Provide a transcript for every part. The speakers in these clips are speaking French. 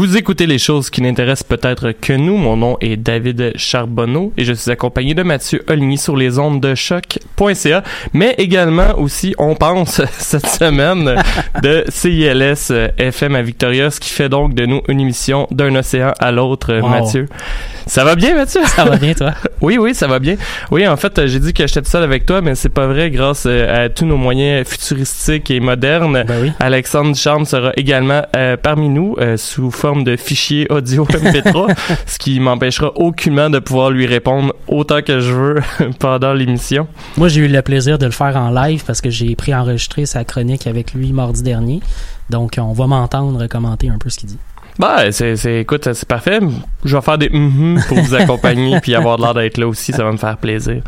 Vous écoutez les choses qui n'intéressent peut-être que nous. Mon nom est David Charbonneau et je suis accompagné de Mathieu Oligny sur les ondes de choc.ca, mais également aussi, on pense, cette semaine de CILS FM à Victoria, ce qui fait donc de nous une émission d'un océan à l'autre, Wow. Mathieu. Ça va bien, Mathieu? Ça va bien, toi? Oui, oui, ça va bien. Oui, en fait, euh, j'ai dit que j'étais tout seul avec toi, mais c'est pas vrai grâce euh, à tous nos moyens futuristiques et modernes. Ben oui. Alexandre Charme sera également euh, parmi nous euh, sous forme de fichier audio MP3, ce qui m'empêchera aucunement de pouvoir lui répondre autant que je veux pendant l'émission. Moi, j'ai eu le plaisir de le faire en live parce que j'ai pré-enregistré sa chronique avec lui mardi dernier. Donc, on va m'entendre commenter un peu ce qu'il dit. Bah, c'est, c'est, écoute, c'est parfait. Je vais faire des mhm pour vous accompagner puis avoir l'air d'être là aussi, ça va me faire plaisir.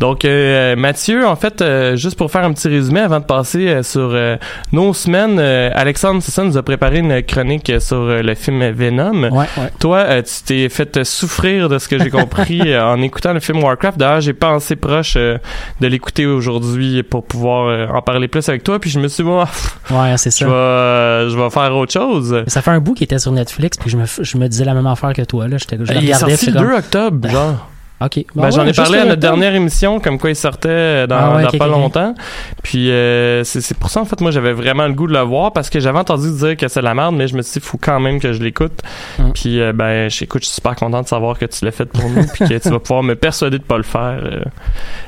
Donc, euh, Mathieu, en fait, euh, juste pour faire un petit résumé avant de passer euh, sur euh, nos semaines, euh, Alexandre, c'est ça, nous a préparé une chronique sur euh, le film Venom. Ouais, ouais. Toi, euh, tu t'es fait souffrir de ce que j'ai compris en écoutant le film Warcraft. D'ailleurs, j'ai pensé proche euh, de l'écouter aujourd'hui pour pouvoir euh, en parler plus avec toi. Puis je me suis dit, bon, Ouais, c'est je ça. vais, euh, je vais faire autre chose. Ça fait un bout qu'il était sur Netflix, puis je me, je me disais la même affaire que toi. Là. J'étais, je le Il est sorti le j'étais 2 octobre, Ben, genre. OK. Ben, j'en ai parlé à notre dernière émission, comme quoi il sortait euh, dans, Ah ouais, dans ok, pas longtemps. Puis euh, c'est pour ça, en fait, moi, j'avais vraiment le goût de le voir parce que j'avais entendu dire que c'est de la merde, mais je me suis dit, faut quand même que je l'écoute. Hum. Puis, euh, ben, j'écoute, je suis super content de savoir que tu l'as fait pour nous, puis que tu vas pouvoir me persuader de pas le faire. euh.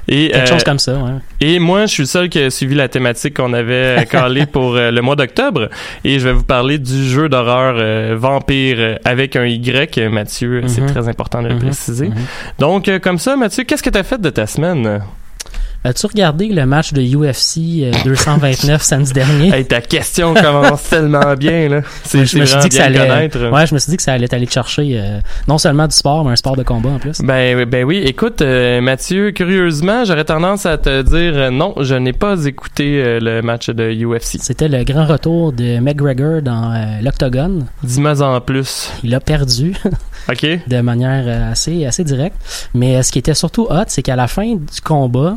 Et, Quelque euh, chose comme ça, ouais. et moi, je suis le seul qui a suivi la thématique qu'on avait euh, calée pour euh, le mois d'octobre. Et je vais vous parler du jeu d'horreur euh, Vampire euh, avec un Y, euh, Mathieu. C'est Mhm. très important de le Mhm. préciser. Mhm. Donc, euh, comme ça, Mathieu, qu'est-ce que tu as fait de ta semaine? As-tu regardé le match de UFC euh, 229 samedi dernier? Hey, ta question commence tellement bien, là. C'est je me suis dit que ça allait. connaître. Ouais, je me suis dit que ça allait t'aller te chercher euh, non seulement du sport, mais un sport de combat en plus. Ben, ben oui, écoute, euh, Mathieu, curieusement, j'aurais tendance à te dire euh, non, je n'ai pas écouté le match de UFC. C'était le grand retour de McGregor dans l'Octogone. Dis-moi en plus. Il a perdu OK? de manière assez, assez directe. Mais ce qui était surtout hot, c'est qu'à la fin du combat,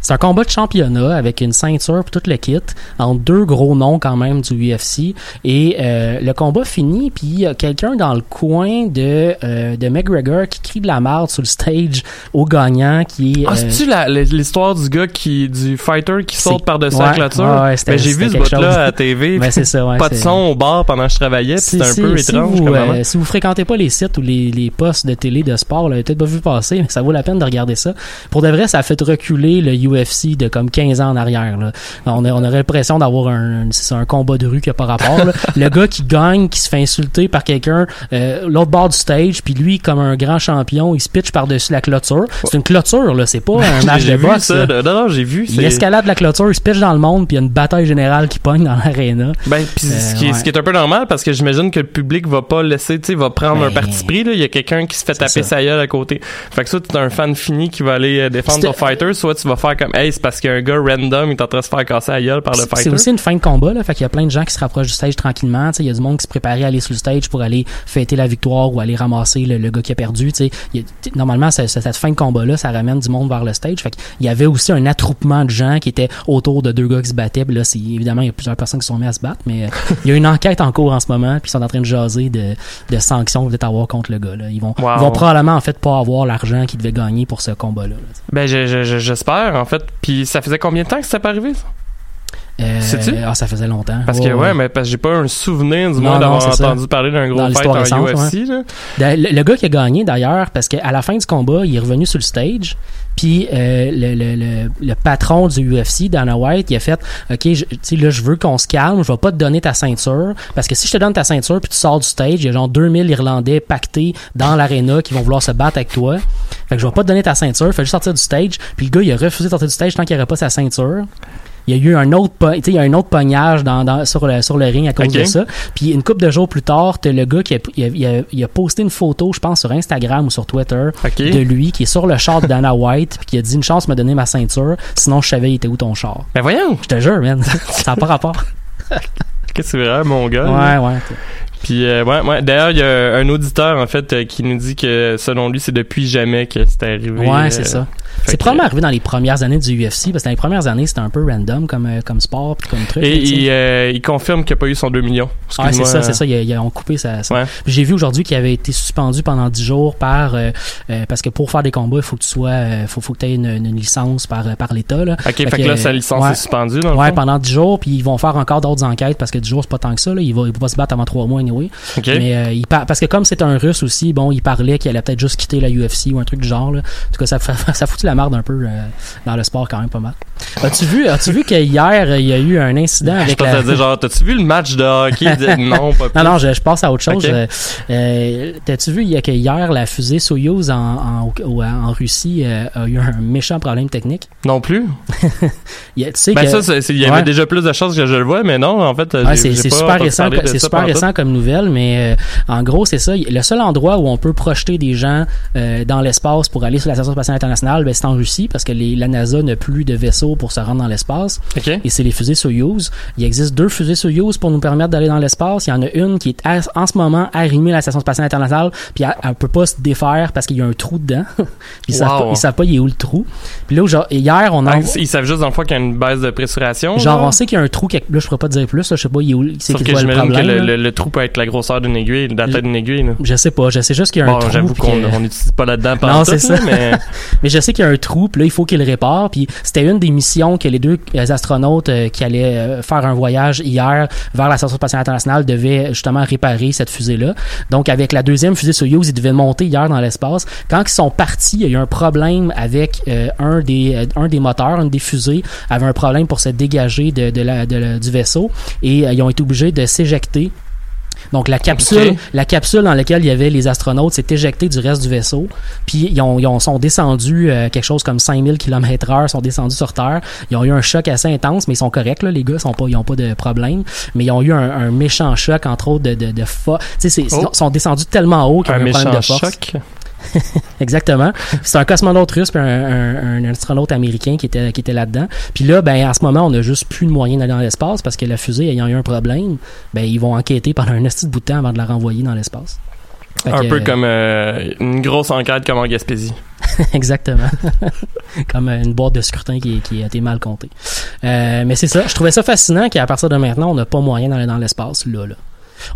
C'est un combat de championnat avec une ceinture pour tout le kit, entre deux gros noms quand même du UFC. Et euh, le combat finit, puis il y a quelqu'un dans le coin de, euh, de McGregor qui crie de la merde sur le stage au gagnant qui est... Ah, euh, c'est-tu la- l'histoire du gars qui, du fighter qui saute C'est- par-dessus ouais, la clôture? ouais, ouais, Ben, j'ai vu ce chose. bout-là à la TV. Ben, c'est ça, ouais, pas de c'est- son au bar pendant que je travaillais, puis c'était un peu si étrange vous, euh, si vous fréquentez pas les sites ou les, les postes de télé de sport, là, peut-être pas vu passer, mais ça vaut la peine de regarder ça. Pour de vrai, ça a fait reculer le UFC de comme 15 ans en arrière. Là. On, a- on aurait l'impression d'avoir un, c'est ça, un combat de rue qui a pas rapport. là. le gars qui gagne, qui se fait insulter par quelqu'un euh, l'autre bord du stage, puis lui, comme un grand champion, il se pitch par-dessus la clôture. C'est une clôture, là, c'est pas un match de boxe. ça. là. Non, non, j'ai vu. Il escalade la clôture, il se pitch dans le monde, puis il y a une bataille générale qui pogne dans l'aréna. Ben, pis ce, Euh, qui est, ouais. ce qui est un peu normal parce que j'imagine que le public va pas laisser, tu sais, va prendre un Ben, parti pris, là. Il y a quelqu'un qui se fait taper ça. sa gueule à côté. Fait que soit tu es un fan fini qui va aller euh, défendre ton fighter, soit tu vas faire comme, hey, c'est parce qu'il y a un gars random, il est en train de se faire casser la gueule par le C'est- fighter. C'est aussi une fin de combat, là. Fait qu'il y a plein de gens qui se rapprochent du stage tranquillement. Tu sais, il y a du monde qui se préparait à aller sur le stage pour aller fêter la victoire ou aller ramasser le, le gars qui a perdu. Tu sais, Il y a- t- normalement, cette fin de combat-là, ça ramène du monde vers le stage. Fait qu'il y avait aussi un attroupement de gens qui étaient autour de deux gars qui se battaient. Puis là, c'est, évidemment, il y a plusieurs personnes qui sont mises à se battre, mais euh, il y a une enquête en cours en ce moment, puis ils sont en train de jaser de, de sanctions qu'ils avoir contre le gars. Là. Ils vont, Wow. ils vont probablement en fait pas avoir l'argent qu'ils devaient gagner pour ce combat-là. là. Ben, je- je- je- j'espère, en fait. Ça faisait combien de temps que c'était pas arrivé, ça? Euh, Sais-tu? Ah, ça faisait longtemps. Parce que, ouais, mais parce que j'ai pas un souvenir du moins d'avoir ça. entendu parler d'un gros fight en récente, UFC, là. Da- Le, le gars qui a gagné d'ailleurs, parce qu'à la fin du combat, il est revenu sur le stage, puis euh, le, le, le, patron du UFC, Dana White, il a fait OK, je- tu sais, là, je veux qu'on se calme, je vais pas te donner ta ceinture, parce que si je te donne ta ceinture puis tu sors du stage, il y a genre 2000 Irlandais pactés dans l'aréna qui vont vouloir se battre avec toi. Fait que je vais pas te donner ta ceinture, fais juste sortir du stage. Puis le gars, il a refusé de sortir du stage tant qu'il n'y aurait pas sa ceinture. Il y a eu un autre, po- tu sais, il y a un autre pognage dans, dans- sur, le, sur le ring à cause de ça. Puis une couple de jours plus tard, t'as le gars qui a, il a, il a- il a posté une photo, je pense, sur Instagram ou sur Twitter de lui qui est sur le char de Dana White puis qui a dit une chance de me donner ma ceinture, sinon je savais il était où ton char. Ben, voyons! Je te jure, man, ça n'a pas rapport. Qu'est-ce que c'est vrai, mon gars? là? Ouais, ouais. Puis euh, ouais, ouais. D'ailleurs, il y a un auditeur en fait euh, qui nous dit que selon lui, c'est depuis jamais que c'était arrivé. Ouais, euh, c'est ça. C'est probablement arrivé dans les premières années du UFC parce que dans les premières années, c'était un peu random comme, euh, comme sport puis comme truc. Et il, euh, il confirme qu'il n'a pas eu son 2 millions. Ouais, c'est ça, c'est ça. Ils, ils ont coupé ça. ça. Ouais. Puis J'ai vu aujourd'hui qu'il avait été suspendu pendant 10 jours par euh, euh, parce que pour faire des combats, il faut que tu sois, faut, faut que tu aies une, une licence par par l'État là. Ok, fait, Fait que que, là, sa licence ouais. est suspendue dans le Ouais, fond. pendant 10 jours, puis ils vont faire encore d'autres enquêtes parce que 10 jours c'est pas tant que ça. Là. Il va, il pas se battre avant 3 mois anyway. Ok. Mais il par- parce que comme c'est un Russe aussi, bon, il parlait qu'il allait peut-être juste quitter la UFC ou un truc du genre. Là. En tout cas, ça ça foutu la merde un peu euh, dans le sport quand même pas mal. As-tu vu, as-tu vu qu'hier il y a eu un incident Je avec pense la... à dire genre, t'as-tu vu le match de hockey? Non, pas plus. Non, non, je, je passe à autre chose. Ok. Euh, T'as-tu vu il y a que hier la fusée Soyouz en, en, au- en Russie euh, a eu un méchant problème technique? Non plus. Il y a- tu sais Ben que- ça, il y avait Ouais. déjà plus de chances que je le vois, mais non, en fait, Ouais, c'est super récent, c'est super récent comme nouvelle, mais euh, en gros c'est ça. Le seul endroit où on peut projeter des gens euh, dans l'espace pour aller sur la station spatiale internationale, ben, c'est en Russie parce que les, la NASA n'a plus de vaisseaux pour se rendre dans l'espace. Et c'est les fusées Soyuz. Il existe deux fusées Soyuz pour nous permettre d'aller dans l'espace. Il y en a une qui est à- en ce moment arrimée à la station spatiale internationale, puis elle, elle peut pas se défaire parce qu'il y a un trou dedans. Ils, savent Wow. pas, ils savent pas il est où le trou. Puis là, genre, hier on a Ah, ils savent juste dans le fond qu'il y a une baisse de pressuration. genre là? on sait qu'il y a un trou quelque... là je pourrais pas te dire plus là, je sais pas il est où c'est Sauf que le j'imagine que problème. le, le- le trou peut être la grosseur d'une aiguille, la tête d'une aiguille. Là. Je sais pas, je sais juste qu'il y a un Bon, trou. j'avoue qu'on n'utilise pas là-dedans Non, c'est ça. mais Mais je sais qu'il y a un trou, puis là, il faut qu'il le répare. Puis c'était une des missions que les deux astronautes euh, qui allaient euh, faire un voyage hier vers la station spatiale internationale devaient justement réparer cette fusée-là. Donc, avec la deuxième fusée Soyuz, ils devaient monter hier dans l'espace. Quand ils sont partis, il y a eu un problème avec euh, un des euh, un des moteurs, une des fusées avait un problème pour se dégager de, de la, de la- du vaisseau et euh, ils ont été obligés de s'éjecter. Donc la capsule, la capsule dans laquelle il y avait les astronautes s'est éjectée du reste du vaisseau. Puis ils ont, ils ont- sont descendus euh, quelque chose comme 5000 km heure, sont descendus sur Terre. Ils ont eu un choc assez intense, mais ils sont corrects là, les gars, ils sont pas, ils ont pas de problème. Mais ils ont eu un, un méchant choc entre autres de de, de fo- Tu sais, Oh. ils sont descendus tellement haut qu'ils ont un eu un problème méchant de force. choc? Exactement. C'est un cosmonaute russe puis un, un, un astronaute américain qui était qui était là-dedans. Puis là, ben en ce moment, on a juste plus de moyens d'aller dans l'espace parce que la fusée ayant eu un problème, ben ils vont enquêter pendant un petit bout de temps avant de la renvoyer dans l'espace. Fait Un que, peu euh, comme euh, une grosse enquête comme en Gaspésie. Exactement. Comme euh, une boîte de scrutin qui, qui a été mal comptée. Euh, mais c'est ça. Je trouvais ça fascinant qu'à partir de maintenant, on n'a pas moyen d'aller dans l'espace là, là.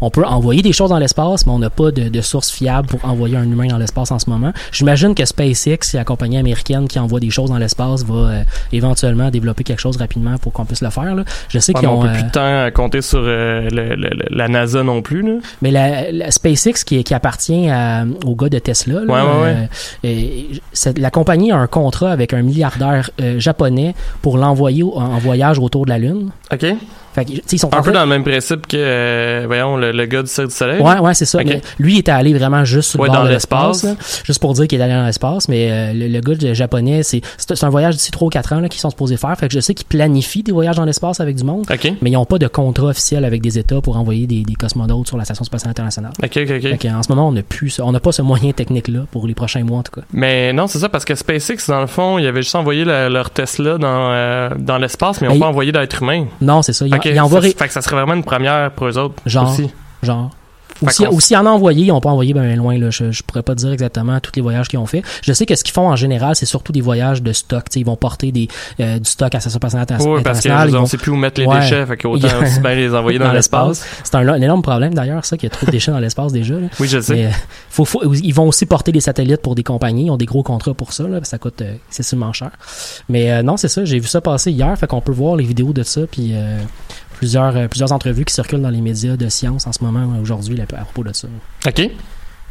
On peut envoyer des choses dans l'espace, mais on n'a pas de, de source fiable pour envoyer un humain dans l'espace en ce moment. J'imagine que SpaceX, la compagnie américaine qui envoie des choses dans l'espace, va euh, éventuellement développer quelque chose rapidement pour qu'on puisse le faire. Là. Je sais Ouais, qu'ils mais on ont... peut euh, plus de temps à compter sur euh, le- le- le- la NASA non plus. Là. Mais la, la SpaceX qui, qui appartient à, au gars de Tesla, là, Ouais, ouais, ouais. euh, euh, c'est- la compagnie a un contrat avec un milliardaire euh, japonais pour l'envoyer en voyage autour de la Lune. OK. Fait que, tu sais, ils sont en Un peu dans le même principe que, euh, voyons, le, le gars du Cirque du Soleil. Ouais, ouais, c'est ça. Mais lui il était allé vraiment juste sur le Ouais, bord dans l'espace. là, juste pour dire qu'il est allé dans l'espace. Mais euh, le, le gars japonais, c'est un voyage d'ici 3 ou 4 ans là, qu'ils sont supposés faire. Fait que je sais qu'ils planifient des voyages dans l'espace avec du monde, mais ils n'ont pas de contrat officiel avec des États pour envoyer des, des cosmonautes sur la station spatiale internationale. OK, OK, OK. Fait que, en ce moment, on n'a plus, ça- on n'a pas ce moyen technique-là pour les prochains mois en tout cas. Mais non, c'est ça, parce que SpaceX, dans le fond, ils avaient juste envoyé la- leur Tesla dans, euh, dans l'espace, mais ils Mais n'ont pas envoyé d'être humain. Non, c'est ça. Ils, Ok, ils envoient ça, ré- fait que ça serait vraiment une première pour eux autres Genre. aussi. genre. Ou si, qu'on- ou s'ils en ont envoyé, ils n'ont pas envoyé ben loin. Là. Je, je pourrais pas dire exactement tous les voyages qu'ils ont fait. Je sais que ce qu'ils font en général, c'est surtout des voyages de stock. Ils vont porter des, euh, du stock à sa spatiale inter- Oui, parce que je veux internationale. dire, Ils on vont- sait plus où mettre les Ouais. déchets, fait a- aussi bien les envoyer dans, l'espace. C'est un, un énorme problème d'ailleurs, ça, qu'il y a trop de déchets dans l'espace déjà. Là. Oui, je sais. Mais, euh, faut, faut- ils vont aussi porter des satellites pour des compagnies. Ils ont des gros contrats pour ça. Là, ça coûte euh, excessivement cher. Mais euh, non, c'est ça. J'ai vu ça passer hier. Fait qu'on peut voir les vidéos de ça. Puis euh, plusieurs, euh, plusieurs entrevues qui circulent dans les médias de science en ce moment, euh, aujourd'hui, à propos de ça. OK.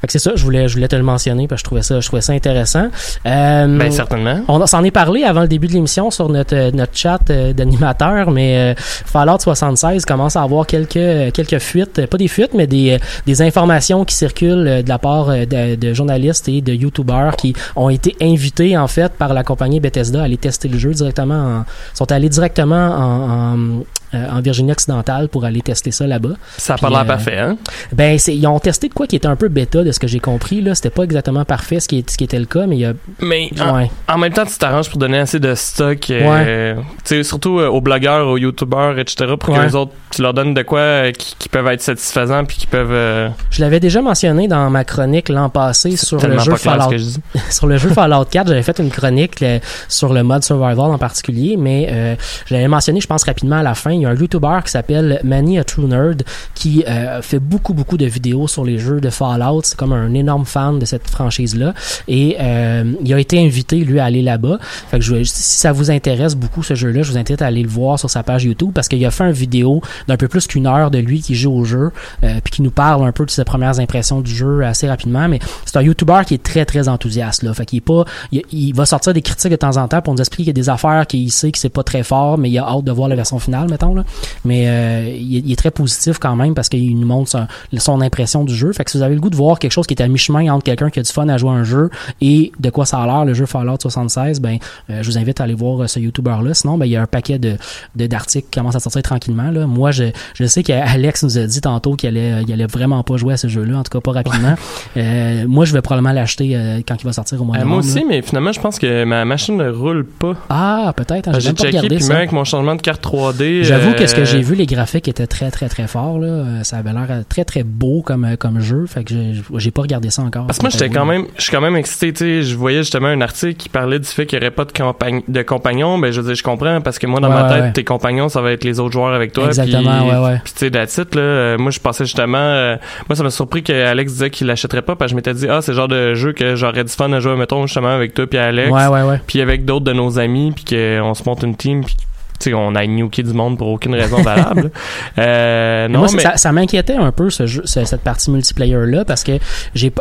C'est ça, je voulais, je voulais te le mentionner parce que je trouvais ça, je trouvais ça intéressant. Euh, Ben, certainement. on s'en est parlé avant le début de l'émission sur notre, euh, notre chat d'animateur, mais euh, Fallout 76 commence à avoir quelques, quelques fuites, pas des fuites, mais des, des informations qui circulent de la part de, de journalistes et de YouTubers qui ont été invités en fait par la compagnie Bethesda à aller tester le jeu directement, en, sont allés directement en, en, en Virginie occidentale pour aller tester ça là-bas. Ça a pas l'air euh, parfait, hein? Ben, c'est, ils ont testé de quoi qui était un peu bêta de ce que j'ai compris. Là, c'était pas exactement parfait ce qui, est- ce qui était le cas, mais il y a, Mais en, ouais. en même temps, tu t'arranges pour donner assez de stock, euh, tu sais, surtout euh, aux blogueurs, aux youtubeurs, etc., pour Ouais. que les autres, tu leur donnes de quoi euh, qui, qui peuvent être satisfaisants puis qui peuvent. euh, Je l'avais déjà mentionné dans ma chronique l'an passé sur le jeu Fallout que je dis. sur le jeu Fallout 4, j'avais fait une chronique sur le mode survival en particulier, mais euh, je l'avais mentionné, je pense rapidement à la fin. Y a un YouTuber qui s'appelle Manny a True Nerd qui euh, fait beaucoup beaucoup de vidéos sur les jeux de Fallout. C'est comme un énorme fan de cette franchise là, et euh, il a été invité lui à aller là-bas. Fait que je, si ça vous intéresse beaucoup ce jeu-là, je vous invite à aller le voir sur sa page YouTube parce qu'il a fait une vidéo d'un peu plus qu'une heure de lui qui joue au jeu, euh, puis qui nous parle un peu de ses premières impressions du jeu assez rapidement. Mais c'est un YouTuber qui est très très enthousiaste là. Fait qu'il est pas, il, il va sortir des critiques de temps en temps pour nous expliquer qu'il y a des affaires qu'il sait que c'est pas très fort, mais il a hâte de voir la version finale, mettons là. Mais euh, il, est- il est très positif quand même parce qu'il nous montre son, son impression du jeu. Fait que si vous avez le goût de voir quelque chose qui est à mi-chemin entre quelqu'un qui a du fun à jouer à un jeu et de quoi ça a l'air le jeu Fallout 76, ben euh, je vous invite à aller voir euh, ce YouTuber là. Sinon, ben il y a un paquet de de- d'articles qui commencent à sortir tranquillement là. Moi, je je sais qu'Alex nous a dit tantôt qu'il allait il allait vraiment pas jouer à ce jeu-là, en tout cas pas rapidement. Euh, moi, je vais probablement l'acheter euh, quand il va sortir au mois de Euh, moi novembre, aussi, là. mais finalement, je pense que ma machine ne roule pas. Ah, peut-être. hein, j'ai checké, puis même avec mon changement de carte 3D. J'avoue euh, que ce que j'ai vu, les graphiques étaient très très très forts là. Euh, Ça avait l'air euh, très très beau comme euh, comme jeu. Fait que j'ai- pas regardé ça encore. Parce que moi, j'étais quand même, je suis quand même excité, je voyais justement un article qui parlait du fait qu'il n'y aurait pas de, compagn- de compagnons, ben je veux dire, je comprends, parce que moi, dans Ouais, ma tête, ouais. tes compagnons, ça va être les autres joueurs avec toi. Exactement, puis, ouais, ouais. Puis tu sais, that's it, là, euh, moi, je pensais justement, euh, moi, ça m'a surpris que Alex disait qu'il l'achèterait pas, parce que je m'étais dit, ah, c'est le genre de jeu que j'aurais du fun à jouer, mettons, justement, avec toi puis Alex, Ouais ouais ouais. puis avec d'autres de nos amis, puis qu'on se monte une team, puis tu sais, on a nuké du monde pour aucune raison valable. euh, non, moi, mais, ça, ça m'inquiétait un peu ce jeu, ce- cette partie multiplayer là parce que j'ai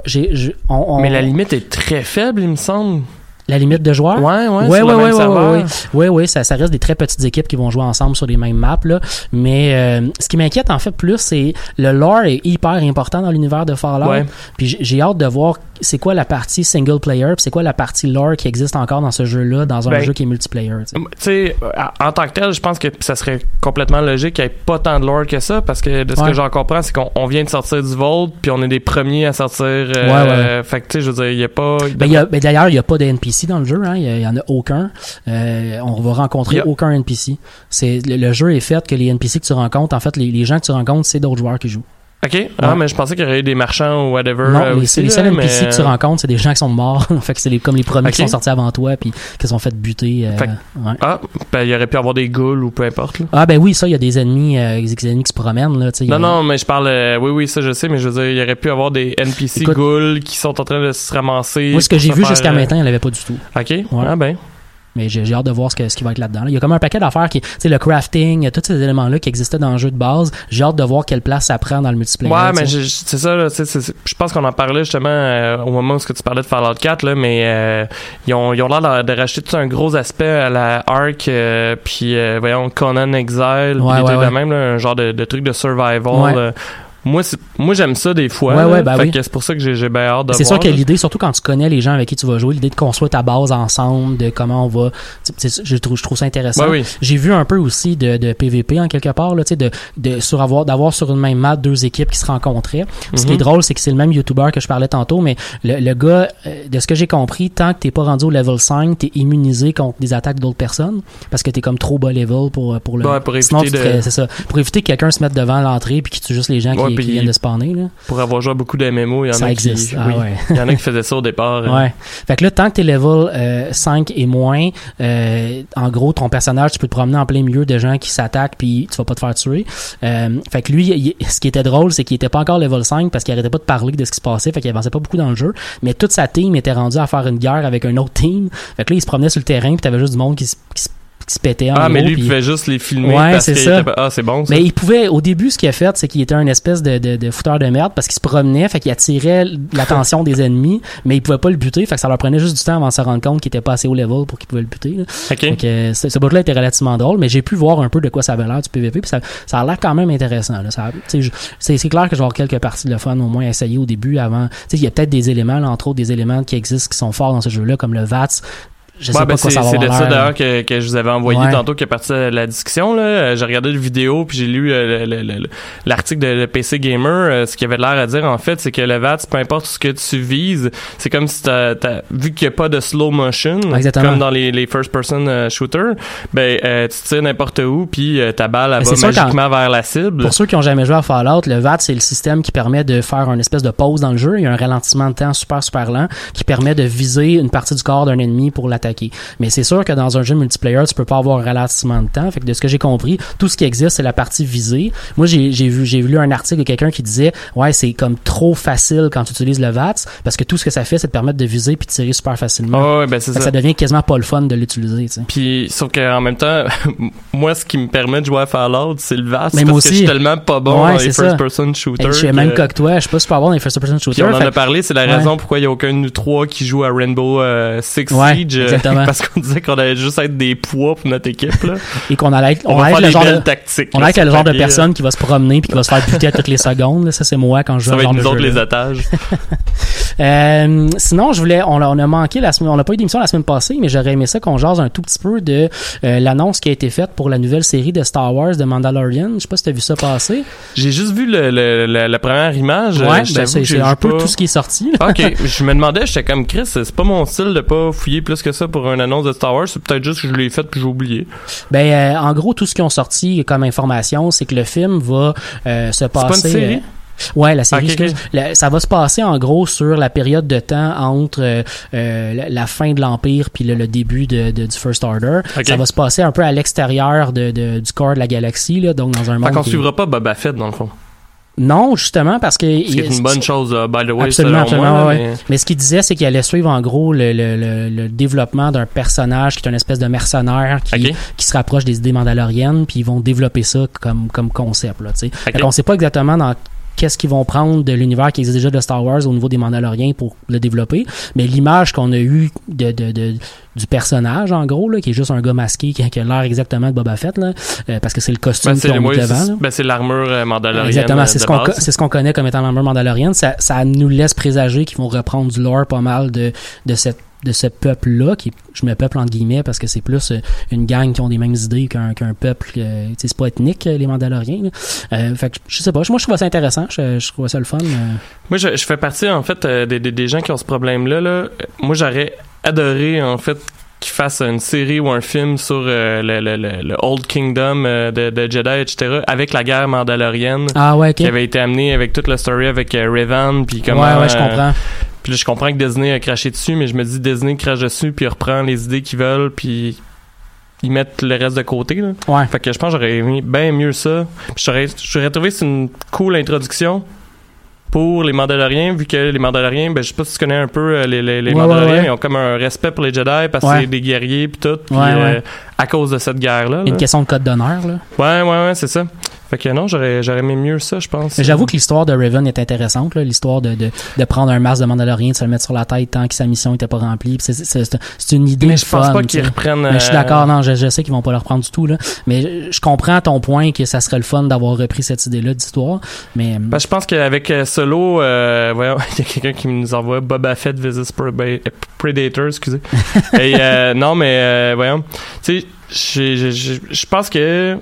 on, on- mais la limite est très faible, il me semble. la limite de joueurs? Ouais, ouais, Ouais, ouais, ouais, ouais, ouais, ouais, ça, ça reste des très petites équipes qui vont jouer ensemble sur les mêmes maps là. Mais euh, ce qui m'inquiète en fait plus, c'est le lore est hyper important dans l'univers de Fallout. Ouais. Puis j'ai hâte de voir c'est quoi la partie single player, c'est quoi la partie lore qui existe encore dans ce jeu-là, dans un Ben, jeu qui est multiplayer. tu sais? En tant que tel, je pense que ça serait complètement logique qu'il n'y ait pas tant de lore que ça, parce que de ce Ouais. que j'en comprends, c'est qu'on on vient de sortir du Vault, puis on est des premiers à sortir. euh, Ouais, Fait que, tu sais, je veux dire, il n'y a pas. Ben, ben, D'ailleurs, il n'y a pas de NPC dans le jeu, hein. il y, a- il y en a aucun. Euh, on va rencontrer aucun NPC. C'est le, le jeu est fait que les NPC que tu rencontres, en fait, les, les gens que tu rencontres, c'est d'autres joueurs qui jouent. OK. Ah, mais je pensais qu'il y aurait eu des marchands ou whatever. Non, euh, aussi, les seuls NPC mais- que tu rencontres, c'est des gens qui sont morts. fait que c'est comme les premiers qui sont sortis avant toi puis qui sont fait buter. euh, Fait ouais. Ah, ben, il y aurait pu avoir des ghouls ou peu importe, là. Ah ben oui, ça, il y a des ennemis, euh, des ennemis qui se promènent là. a- Non, non, mais je parle. euh, oui, oui, ça je sais, mais je veux dire, il y aurait pu avoir des NPC Écoute- ghouls qui sont en train de se ramasser. Moi, ce que j'ai vu jusqu'à euh, maintenant, il n'y avait pas du tout. Ok. Ah ben. Mais j'ai j'ai hâte de voir ce, que, ce qui va être là-dedans. là. Il y a comme un paquet d'affaires qui, tu sais, le crafting, tous ces éléments-là qui existaient dans le jeu de base. J'ai hâte de voir quelle place ça prend dans le multiplayer. Ouais, mais c'est ça, là, tu sais, c'est- c'est- je pense qu'on en parlait justement euh, au moment où ce que tu parlais de Fallout 4, là, mais euh, ils ont ils ont l'air de, de racheter tout un gros aspect à la Ark, euh, puis euh, voyons, Conan Exile, Ouais, ouais, trucs de ouais. même, là, un genre de, de truc de survival. Moi, moi j'aime ça des fois. Ouais, ouais, bah fait oui. c'est pour ça que j'ai bien hâte de C'est sûr que l'idée, surtout quand tu connais les gens avec qui tu vas jouer, l'idée de construire ta base ensemble, de comment on va, je trouve, je trouve ça intéressant. Oui. J'ai vu un peu aussi de, de PVP en quelque part, là, tu sais, de, de sur avoir d'avoir sur une même map deux équipes qui se rencontraient. Ce qui Mhm. est drôle, c'est que c'est le même YouTuber que je parlais tantôt, mais le, le gars, euh, de ce que j'ai compris, tant que t'es pas rendu au level 5, t'es immunisé contre des attaques d'autres personnes parce que t'es comme trop bas level pour pour le. Ouais, pour Sinon, éviter tu de- ferais- c'est ça, pour éviter que quelqu'un se mette devant l'entrée puis qui tue juste les gens Ouais, qui, puis qui viennent de spawner là. Pour avoir joué à beaucoup de MMO, il y en Ça a existe. qui. Ah oui. ouais. Il y en a qui faisaient ça au départ. euh. Ouais. Fait que là, tant que t'es level euh, 5 et moins, euh, en gros, ton personnage, tu peux te promener en plein milieu de gens qui s'attaquent puis tu vas pas te faire tuer. Euh, fait que lui, il- ce qui était drôle, c'est qu'il était pas encore level 5 parce qu'il arrêtait pas de parler de ce qui se passait, fait qu'il avançait pas beaucoup dans le jeu. Mais toute sa team était rendue à faire une guerre avec un autre team. Fait que là, il se promenait sur le terrain puis t'avais juste du monde qui se, qui se, qui se en Ah, mais lui, il pouvait juste les filmer Ouais, parce c'est ça. était Ah, c'est bon, ça. mais il pouvait, au début, ce qu'il a fait, c'est qu'il était un espèce de, de, de fouteur de merde parce qu'il se promenait, fait qu'il attirait l'attention des ennemis, mais il pouvait pas le buter, fait que ça leur prenait juste du temps avant de se rendre compte qu'il était pas assez haut level pour qu'il pouvait le buter. là. Ok. Fait que ce, ce bout-là était relativement drôle, mais j'ai pu voir un peu de quoi ça avait l'air du PVP, puis ça, ça a l'air quand même intéressant. Là. Ça, tu sais, je- c'est, c'est clair que je vais avoir quelques parties de le fun au moins à essayer au début avant. Tu sais, il y a peut-être des éléments, là, entre autres des éléments qui existent qui sont forts dans ce jeu-là, comme le VATS. Je sais Ouais, pas ben c'est ça de ça d'ailleurs que, que je vous avais envoyé Ouais. tantôt qui est parti à la discussion. Là. Euh, J'ai regardé le vidéo puis j'ai lu euh, le- le- le- l'article de, de PC Gamer. Euh, ce qu'il avait l'air à dire en fait, c'est que le VATS, peu importe ce que tu vises, c'est comme si t'as, t'as- vu qu'il n'y a pas de slow motion, Exactement. comme dans les, les first person euh, shooters, ben euh, tu tires n'importe où puis euh, ta balle elle Mais va magiquement vers la cible. Pour ceux qui ont jamais joué à Fallout, le VAT, c'est le système qui permet de faire une espèce de pause dans le jeu. Il y a un ralentissement de temps super, super lent qui permet de viser une partie du corps d'un ennemi pour Mais c'est sûr que dans un jeu multiplayer, tu peux pas avoir un ralentissement de temps. Fait que de ce que j'ai compris, tout ce qui existe, c'est la partie visée. Moi, j'ai j'ai vu, j'ai lu un article de quelqu'un qui disait, ouais, c'est comme trop facile quand tu utilises le VAT parce que tout ce que ça fait, c'est te permettre de viser puis de tirer super facilement. Ah ouais, ben c'est ça. ça devient quasiment pas le fun de l'utiliser, tu sais. Puis sauf qu'en même temps, moi ce qui me permet de jouer à Fallout, c'est le VATS Mais parce moi que je aussi. suis tellement pas bon Ouais, dans les c'est first ça. person shooters. Je suis que- même que toi, je suis pas super bon dans les first person Puis shooters. on en Fait a parlé, c'est la Ouais. raison pourquoi il y a aucun de nous trois qui joue à Rainbow euh, Six Siege. Euh, exactement. Parce qu'on disait qu'on allait juste être des poids pour notre équipe. Là. et qu'on allait être, On, on va allait faire être le genre de, tactiques. On là, a être le genre de là. personne qui va se promener puis qui va se faire buter à toutes les secondes. là. Ça, c'est moi quand je joue Ça va être nous autres les otages. Euh, sinon, je voulais, on a, on a manqué la semaine, on n'a pas eu d'émission la semaine passée, mais j'aurais aimé ça qu'on jase un tout petit peu de euh, l'annonce qui a été faite pour la nouvelle série de Star Wars de Mandalorian. Je sais pas si t'as vu ça passer. J'ai juste vu le, le- le- la première image. euh, ouais, je ben, c'est un peu pas- tout ce qui est sorti. ok, je me demandais, j'étais comme Chris, c'est pas mon style de pas fouiller plus que ça pour une annonce de Star Wars. C'est peut-être juste que je l'ai fait puis j'ai oublié. Ben, euh, en gros, tout ce qu'ils ont sorti comme information, c'est que le film va euh, se pas une passer. série? euh, Ouais, la série. Ok, ok. excuse. La- ça va se passer en gros sur la période de temps entre euh, euh, la, fin de l'Empire puis le, le début de, de- du First Order. Ça va se passer un peu à l'extérieur de, de- du corps de la galaxie, là, donc dans un Fait monde. qu'on qui- suivra pas Boba Fett dans le fond. Non, justement, parce que. Ce qui est une bonne chose, euh, by the way, Absolument, absolument, moi. ouais, mais- ce qu'il disait, c'est qu'il allait suivre en gros le, le, le, le développement d'un personnage qui est une espèce de mercenaire qui, se rapproche des idées mandaloriennes, puis ils vont développer ça comme, comme concept. Là, tu sais. Sait pas exactement dans qu'est-ce qu'ils vont prendre de l'univers qui existe déjà de Star Wars au niveau des Mandaloriens pour le développer. Mais l'image qu'on a eue de, de, de- du personnage, en gros, là, qui est juste un gars masqué qui, a l'air exactement de Boba Fett, là, euh, parce que c'est le costume Ben, qu'ils ont devant. ben, c'est l'armure euh, mandalorienne. Exactement, euh, ce qu'on c'est ce qu'on connaît comme étant l'armure mandalorienne. Ça, ça nous laisse présager qu'ils vont reprendre du lore pas mal de de cette de ce peuple-là, qui je mets peuple entre guillemets parce que c'est plus euh, une gang qui ont des mêmes idées qu'un qu'un peuple, euh, c'est pas ethnique euh, les Mandaloriens. Euh, fait que je sais pas, moi je trouve ça intéressant, je, je trouve ça le fun. euh. Moi, je, je fais partie, en fait, des, des, des gens qui ont ce problème-là. Là. Moi, j'aurais adoré, en fait, qu'ils fassent une série ou un film sur le, le, le, le Old Kingdom de, de Jedi, etc., avec la guerre mandalorienne. Ah ouais. Qui avait été amenée avec toute la story avec Revan, puis comment... ouais, ouais, je comprends. Puis là, je comprends que Disney a craché dessus, mais je me dis Disney crache dessus, puis reprend les idées qu'ils veulent, puis ils mettent le reste de côté. Là. Ouais. Fait que je pense que j'aurais aimé bien mieux ça. Puis j'aurais, trouvé que c'est une cool introduction pour les Mandaloriens, vu que les Mandaloriens, ben, je sais pas si tu connais un peu euh, les, les, les Ouais, Mandaloriens, ouais, ouais. ils ont comme un respect pour les Jedi parce que c'est des guerriers puis tout. Ouais, euh, à cause de cette guerre-là. Une là. question de code d'honneur, là. Ouais, ouais, ouais, c'est ça. Fait que non, j'aurais, j'aurais aimé mieux ça, je pense. Mais J'avoue que l'histoire de Raven est intéressante, là, l'histoire de, de, de prendre un masque de Mandalorien, de se le mettre sur la tête tant que sa mission était pas remplie. C'est, c'est, c'est, c'est une idée Mais je pense fun, pas qu'ils reprennent. Mais je suis euh, d'accord, non, je, je sais qu'ils vont pas le reprendre du tout, là. Mais je comprends ton point que ça serait le fun d'avoir repris cette idée-là d'histoire. Mais, Ben, je pense qu'avec euh, Solo, euh, voyons, il y a quelqu'un qui nous envoie Boba Fett vs Predator, excusez. Et euh, non, mais euh, voyons, tu sais, je pense que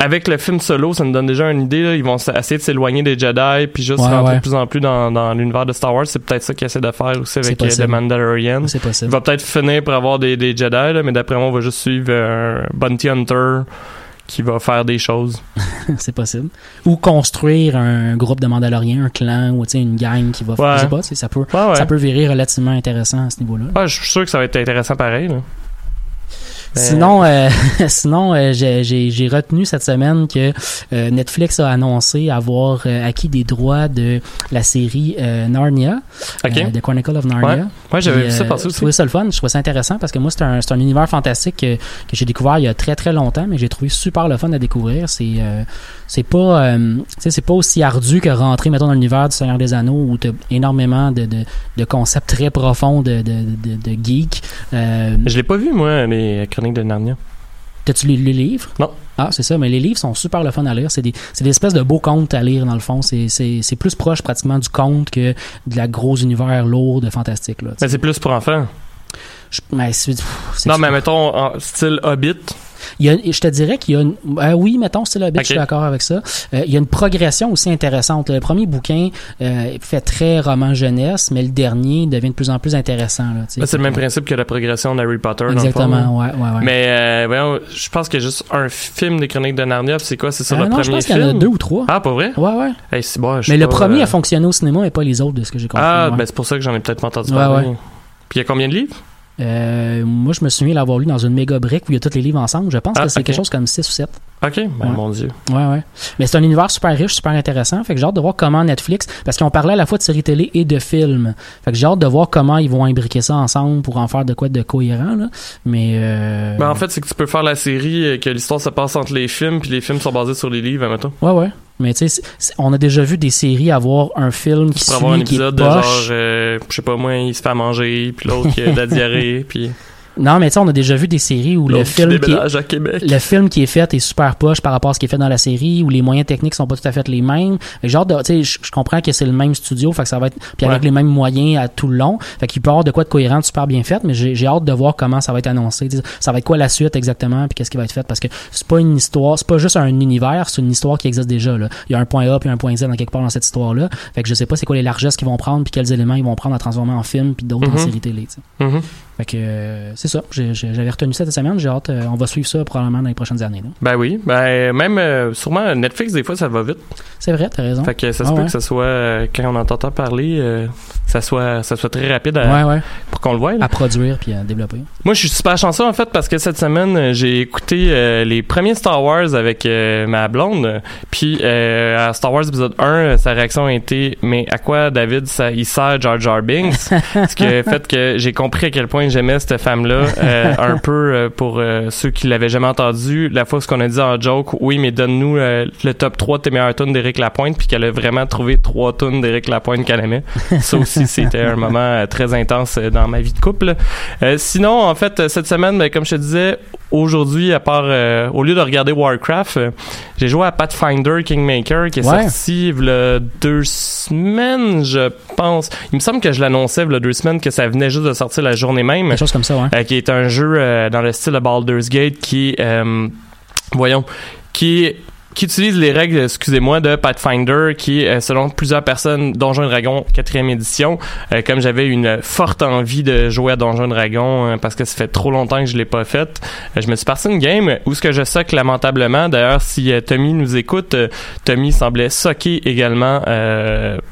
avec le film Solo, ça nous donne déjà une idée. Là, ils vont essayer de s'éloigner des Jedi, puis juste Ouais, rentrer ouais. de plus en plus dans, dans l'univers de Star Wars. C'est peut-être ça qu'ils essaient de faire aussi avec euh. The Mandalorian. c'est Il possible. va peut-être finir pour avoir des, des Jedi, là, mais d'après moi, on va juste suivre un Bounty Hunter qui va faire des choses. c'est possible. Ou construire un groupe de Mandaloriens, un clan, ou une gang qui va Ouais. je sais pas, ça peut, Ouais, ouais. ça peut virer relativement intéressant à ce niveau-là. Ah, je suis sûr que ça va être intéressant pareil. Là. Mais- Sinon, euh, sinon euh, j'ai- j'ai retenu cette semaine que euh, Netflix a annoncé avoir euh, acquis des droits de la série euh, Narnia, Ok. euh, The Chronicle of Narnia. Ouais, j'avais vu ça euh, passer Je aussi. trouvais ça le fun, je trouvais ça intéressant parce que moi, c'est un, c'est un univers fantastique que, que j'ai découvert il y a très très longtemps, mais j'ai trouvé super le fun à découvrir. C'est euh, c'est pas euh, tu sais, c'est pas aussi ardu que rentrer, mettons, dans l'univers du Seigneur des Anneaux où t'as énormément de, de, de concepts très profonds de, de, de. Euh, Je l'ai pas vu, moi, les chroniques de Narnia. T'as-tu lu les livres? Non. Ah, c'est ça, mais les livres sont super le fun à lire. C'est des, c'est des espèces de beaux contes à lire, dans le fond. C'est, c'est, c'est plus proche pratiquement du conte que de la grosse univers lourde, fantastique. Là. Mais c'est plus pour enfants. Je- mais c'est- pff, c'est- Non, mais mettons, en style Hobbit. Il y a, je te dirais qu'il y a une, euh, oui, mettons, c'est le Hobbit, je suis d'accord avec ça. Euh, il y a une progression aussi intéressante. Le premier bouquin euh, fait très roman jeunesse, mais le dernier devient de plus en plus intéressant. Là. Ben, c'est le même principe que la progression d'Harry Potter. dans le fond. Exactement, ouais, ouais, ouais. Mais, euh, voyons, je pense qu'il y a juste un film des chroniques de Narnia, c'est quoi? C'est sur Euh, le non, je premier pense qu'il y en a deux ou trois. Ah, pas vrai? Ouais, ouais. Hey, c'est bon, je sais Mais le premier a fonctionné au cinéma et pas les autres, de ce que j'ai compris. Ah, ben c'est pour ça que j'en ai peut-être pas entendu parler. Puis il y a combien de livres? Euh, moi, je me souviens l'avoir lu dans une méga brique où il y a tous les livres ensemble. Je pense Ah, que c'est quelque chose comme 6 ou 7. Ok, ben Ouais. mon Dieu. Ouais, ouais. Mais c'est un univers super riche, super intéressant. Fait que j'ai hâte de voir comment Netflix, parce qu'on parlait à la fois de séries télé et de films. Fait que j'ai hâte de voir comment ils vont imbriquer ça ensemble pour en faire de quoi de cohérent, là. Mais, euh... Ben en fait, c'est que tu peux faire la série et que l'histoire se passe entre les films, puis les films sont basés sur les livres, admettons. Ouais, ouais. Mais tu sais, on a déjà vu des séries avoir un film qui pourrais avoir un suit, qui est épisode de genre, euh, je sais pas moi, il se fait à manger, puis l'autre qui a de la diarrhée, puis Non, mais tu sais, on a déjà vu des séries où le film qui est, déménage à Québec. le film qui est fait est super poche par rapport à ce qui est fait dans la série où les moyens techniques sont pas tout à fait les mêmes. Genre de, tu sais, je comprends que c'est le même studio, fait que ça va être puis avec les mêmes moyens à tout le long. Fait qu'il peut y avoir de quoi de cohérent, super bien fait, mais j'ai hâte de voir comment ça va être annoncé. Tu sais, Ça va être quoi la suite exactement, puis qu'est-ce qui va être fait parce que c'est pas une histoire, c'est pas juste un univers, c'est une histoire qui existe déjà là. Il y a un point A puis un point Z dans quelque part dans cette histoire là. Fait que je sais pas c'est quoi les largesses qu'ils vont prendre puis quels éléments ils vont prendre à transformer en film puis d'autres en Mhm. série télé. sais. Fait que euh, c'est ça. J'avais retenu ça cette semaine. J'ai hâte. euh, on va suivre ça probablement dans les prochaines années. là. Ben oui, ben même euh, sûrement Netflix des fois ça va vite. C'est vrai, t'as raison. Fait que ça se Ah peut ouais. que ça soit quand on entend parler, ça soit ça soit très rapide à- Ouais, ouais. pour qu'on le voie. là. À produire puis à développer. Moi, je suis super chanceux en fait parce que cette semaine, j'ai écouté les premiers Star Wars avec ma blonde. Puis à Star Wars épisode 1, euh, sa réaction a été "Mais à quoi David ça il sert Jar Jar Binks? Ce qui a fait que j'ai compris à quel point j'aimais cette femme-là euh, un peu euh, pour euh, ceux qui l'avaient jamais entendu, la fois ce qu'on a dit en joke, oui, mais donne-nous euh, le top 3 de tes meilleures tunes d'Éric Lapointe puis qu'elle a vraiment trouvé trois tunes d'Éric Lapointe qu'elle aimait. Ça aussi, c'était un moment euh, très intense dans ma vie de couple. Euh, sinon, en fait, cette semaine, ben, comme je te disais, aujourd'hui, à part, euh, au lieu de regarder Warcraft, euh, j'ai joué à Pathfinder Kingmaker qui est Ouais. sorti il y a deux semaines, je pense. Il me semble que je l'annonçais il y a deux semaines que ça venait juste de sortir la journée même. Quelque chose comme ça, ouais. Euh, qui est un jeu euh, dans le style de Baldur's Gate qui, voyons, qui est qui utilise les règles, excusez-moi, de Pathfinder, qui est, selon plusieurs personnes, Donjon Dragon 4e édition. Euh, comme j'avais une forte envie de jouer à Donjon Dragon, euh, parce que ça fait trop longtemps que je l'ai pas fait, euh, je me suis passé une game où ce que je soque lamentablement. D'ailleurs, si Tommy nous écoute, Tommy semblait socker également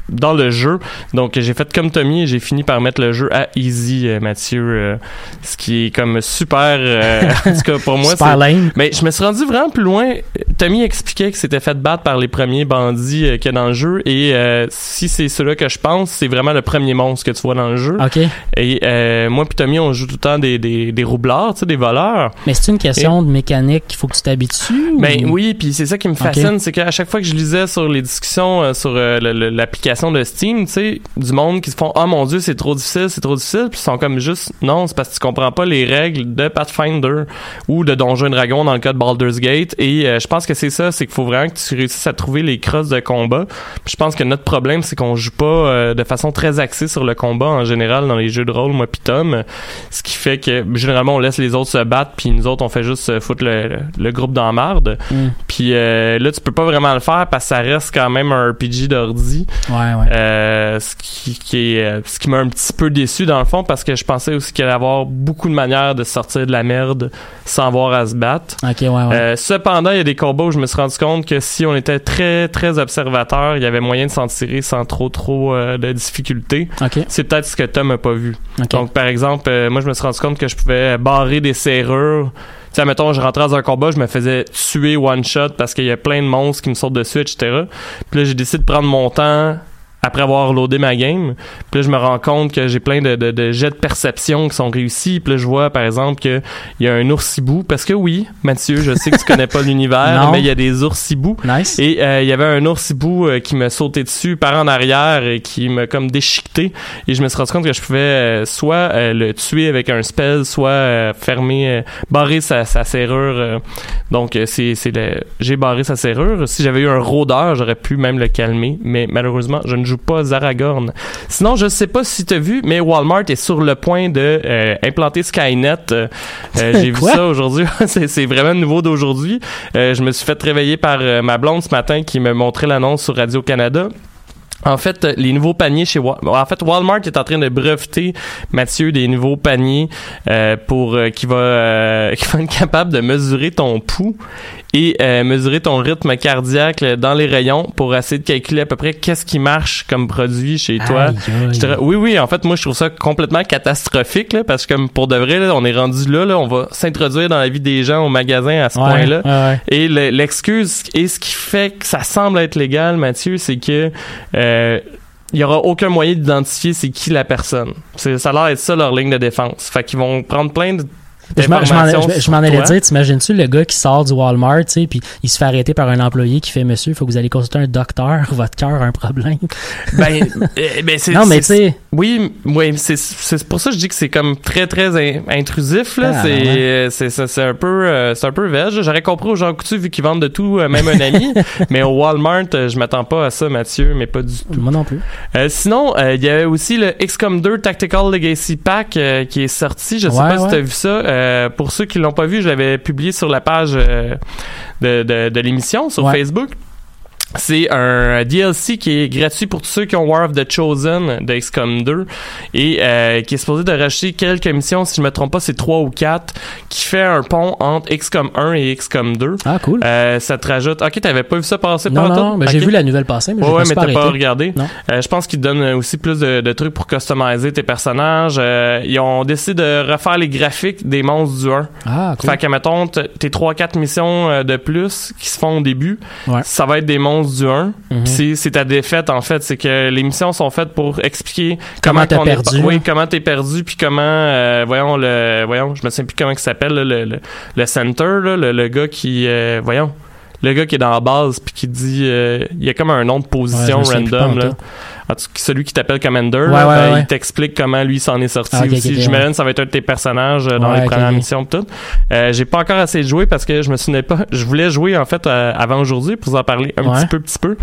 dans le jeu. Donc, j'ai fait comme Tommy et j'ai fini par mettre le jeu à easy, Mathieu, ce qui est comme super, en tout cas pour moi. Super lame. Mais je me suis rendu vraiment plus loin. Tommy explique expliquait que c'était fait battre par les premiers bandits euh, qu'il y a dans le jeu. Et euh, si c'est cela que je pense, c'est vraiment le premier monstre que tu vois dans le jeu. OK. Et euh, moi puis Tommy, on joue tout le temps des, des, des roublards, tu sais, des voleurs. Mais c'est une question de mécanique qu'il faut que tu t'habitues? Ben oui, puis c'est ça qui me fascine, c'est qu'à chaque fois que je lisais sur les discussions sur l'application de Steam, tu sais, du monde qui se font « Oh mon Dieu, c'est trop difficile, c'est trop difficile », puis ils sont comme juste « Non, c'est parce que tu comprends pas les règles de Pathfinder ou de Donjons Dragon dans le cas de Baldur's Gate. » Et je pense que c'est ça, c'est qu'il faut vraiment que tu réussisses à trouver les crosses de combat. je pense que notre problème, c'est qu'on joue pas euh, de façon très axée sur le combat en général dans les jeux de rôle, moi pis Tom. Ce qui fait que généralement on laisse les autres se battre, puis nous autres on fait juste foutre le, groupe dans la marde. Mm. Puis euh, là tu peux pas vraiment le faire parce que ça reste quand même un RPG d'ordi. Ouais, ouais. Euh, ce qui, qui est ce qui m'a un petit peu déçu dans le fond parce que je pensais aussi qu'il allait y avoir beaucoup de manières de sortir de la merde sans avoir à se battre. Ouais. cependant, il y a des combats où je me suis rendu compte que si on était très très observateur, il y avait moyen de s'en tirer sans trop trop euh, de difficultés. C'est peut-être ce que Tom a pas vu. Donc par exemple, euh, moi je me suis rendu compte que je pouvais barrer des serrures. Tu sais, mettons, je rentrais dans un combat, je me faisais tuer one shot parce qu'il y a plein de monstres qui me sortent dessus, etc. Puis là, j'ai décidé de prendre mon temps, après avoir loadé ma game. Puis là, je me rends compte que j'ai plein de, de, de, jets de perception qui sont réussis. Puis là, je vois, par exemple, qu'il y a un oursibou. Parce que oui, Mathieu, je sais que tu connais pas l'univers, mais il y a des oursibous. Nice. Et euh, il y avait un oursibou euh, qui me sautait dessus par en arrière et qui m'a comme déchiqueté. Et je me suis rendu compte que je pouvais euh, soit le tuer avec un spell, soit fermer, barrer sa, sa serrure. donc, c'est, c'est j'ai barré sa serrure. Si j'avais eu un rôdeur, j'aurais pu même le calmer. Mais malheureusement, je ne joue pas Zaragorn. Sinon, je sais pas si tu as vu, mais Walmart est sur le point de euh, implanter Skynet. Euh, euh, j'ai vu ça aujourd'hui. c'est vraiment nouveau d'aujourd'hui. je me suis fait réveiller par ma blonde ce matin qui me montrait l'annonce sur Radio-Canada. En fait, les nouveaux paniers chez Walmart, en fait Walmart est en train de breveter Mathieu des nouveaux paniers pour qui va qui va être capable de mesurer ton pouls et euh, mesurer ton rythme cardiaque dans les rayons pour essayer de calculer à peu près qu'est-ce qui marche comme produit chez toi. oui, oui, en fait, moi, je trouve ça complètement catastrophique, là, parce que comme pour de vrai, là, on est rendu là, là on va s'introduire dans la vie des gens au magasin à ce point-là. et l'excuse et ce qui fait que ça semble être légal, Mathieu, c'est que euh, il y aura aucun moyen d'identifier c'est qui la personne. Ça a l'air d'être ça leur ligne de défense. Fait qu'ils vont prendre plein de je m'en allais dire, t'imagines-tu le gars qui sort du Walmart, tu sais, puis il se fait arrêter par un employé qui fait Monsieur, il faut que vous allez consulter un docteur, votre cœur a un problème. Ben, eh, ben c'est. Non, mais tu sais. Oui, oui, c'est pour ça que je dis que c'est comme très, très intrusif, là. Ah, c'est c'est un peu, euh, c'est un peu veg. J'aurais compris aux gens Coutu vu qu'ils vendent de tout, euh, même un ami. mais au Walmart, euh, je m'attends pas à ça, Mathieu, mais pas du tout. Moi non plus. sinon, il y a aussi le XCOM 2 Tactical Legacy Pack qui est sorti. Je sais pas si tu as vu ça. Euh, pour ceux qui l'ont pas vu, je l'avais publié sur la page euh, de, de, de l'émission sur Facebook. C'est un DLC qui est gratuit pour tous ceux qui ont War of the Chosen de XCOM 2 et euh, qui est supposé de racheter quelques missions, si je me trompe pas, c'est 3 ou 4, qui fait un pont entre XCOM 1 et XCOM 2. Ah, cool. Euh, ça te rajoute... Ok, t'avais pas vu ça passer Non, non, mais j'ai vu la nouvelle passer, mais ouais, mais t'as pas regardé. Euh, je pense qu'ils donnent aussi plus de, de, trucs pour customiser tes personnages. Ils ont décidé de refaire les graphiques des monstres du 1. Ah, cool. Fait que, mettons, tes 3-4 missions de plus qui se font au début, ouais. ça va être des monstres du 1. Mhm. C'est ta défaite, en fait. C'est que les missions sont faites pour expliquer comment t'es perdu. Est, oui, comment t'es perdu, puis comment, euh, voyons, le, voyons, je me souviens plus comment il s'appelle, le, le, le, center, là, le, le, gars qui, euh, voyons, le gars qui est dans la base puis qui dit euh, il y a comme un nom de position random là. Celui qui t'appelle Commander ben, il t'explique comment lui s'en est sorti ah, aussi. J'imagine ça va être un de tes personnages euh, dans les premières missions tout. Euh, j'ai pas encore assez joué parce que je me souvenais pas. Je voulais jouer en fait avant aujourd'hui pour vous en parler un petit peu, petit peu.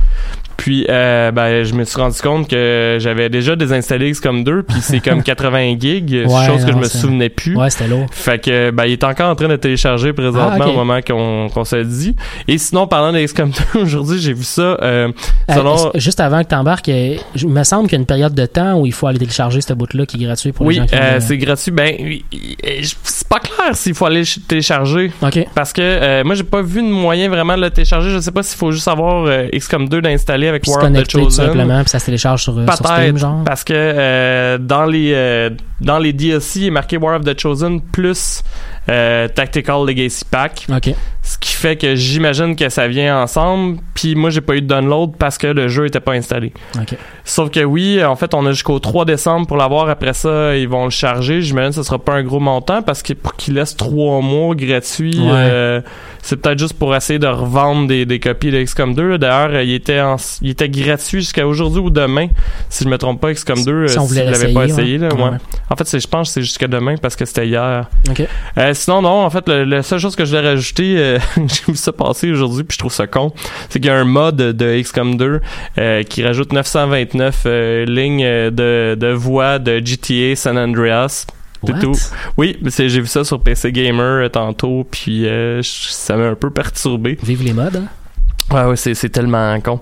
Puis, euh, ben, je me suis rendu compte que j'avais déjà désinstallé XCOM 2, puis c'est comme 80 gigs, Ouais, chose que je me souvenais plus. Ouais, c'était lourd. Fait que ben il est encore en train de télécharger présentement Ah, au moment qu'on qu'on se le dit. Et sinon parlant de XCOM 2 aujourd'hui, j'ai vu ça euh, Euh, selon juste avant que t'embarques, euh, je- il me semble qu'il y a une période de temps où il faut aller télécharger ce bout-là qui est gratuit pour oui, les gens ont euh, le- c'est gratuit. Ben oui, euh, c'est pas clair s'il faut aller ch- télécharger OK. parce que euh, moi j'ai pas vu de moyen vraiment de le télécharger. Je sais pas s'il faut juste avoir euh, XCOM 2 d'installer avec War of the connecter tout Chosen. simplement, puis ça se télécharge sur, euh, sur Steam, genre. parce que euh, dans les euh, dans les DLC il est marqué War of the Chosen plus euh, Tactical Legacy Pack. OK. Ce qui fait que j'imagine que ça vient ensemble. Puis moi, j'ai pas eu de download parce que le jeu était pas installé. OK. Sauf que oui, en fait, on a jusqu'au 3 décembre pour l'avoir. Après ça, ils vont le charger. J'imagine que ce sera pas un gros montant parce que pour qu'ils laissent trois mois gratuits, Ouais. euh, c'est peut-être juste pour essayer de revendre des, des copies de XCOM 2. là. D'ailleurs, il était en- il était gratuit jusqu'à aujourd'hui ou demain. Si je me trompe pas, XCOM 2, Si on euh, vous l'avez pas essayé. Là, Ouais, ouais. ouais. En fait, je pense que c'est jusqu'à demain parce que c'était hier. Euh, sinon, non, en fait, le- la seule chose que je voulais rajouter, euh, j'ai vu ça passer aujourd'hui, puis je trouve ça con, c'est qu'il y a un mod de XCOM 2 euh, qui rajoute 929 euh, lignes de, de voix de GTA San Andreas. Tout. Oui, j'ai vu ça sur PC Gamer tantôt, puis euh, ça m'a un peu perturbé. Vive les modes. hein? Ouais, ouais, c'est, c'est tellement con.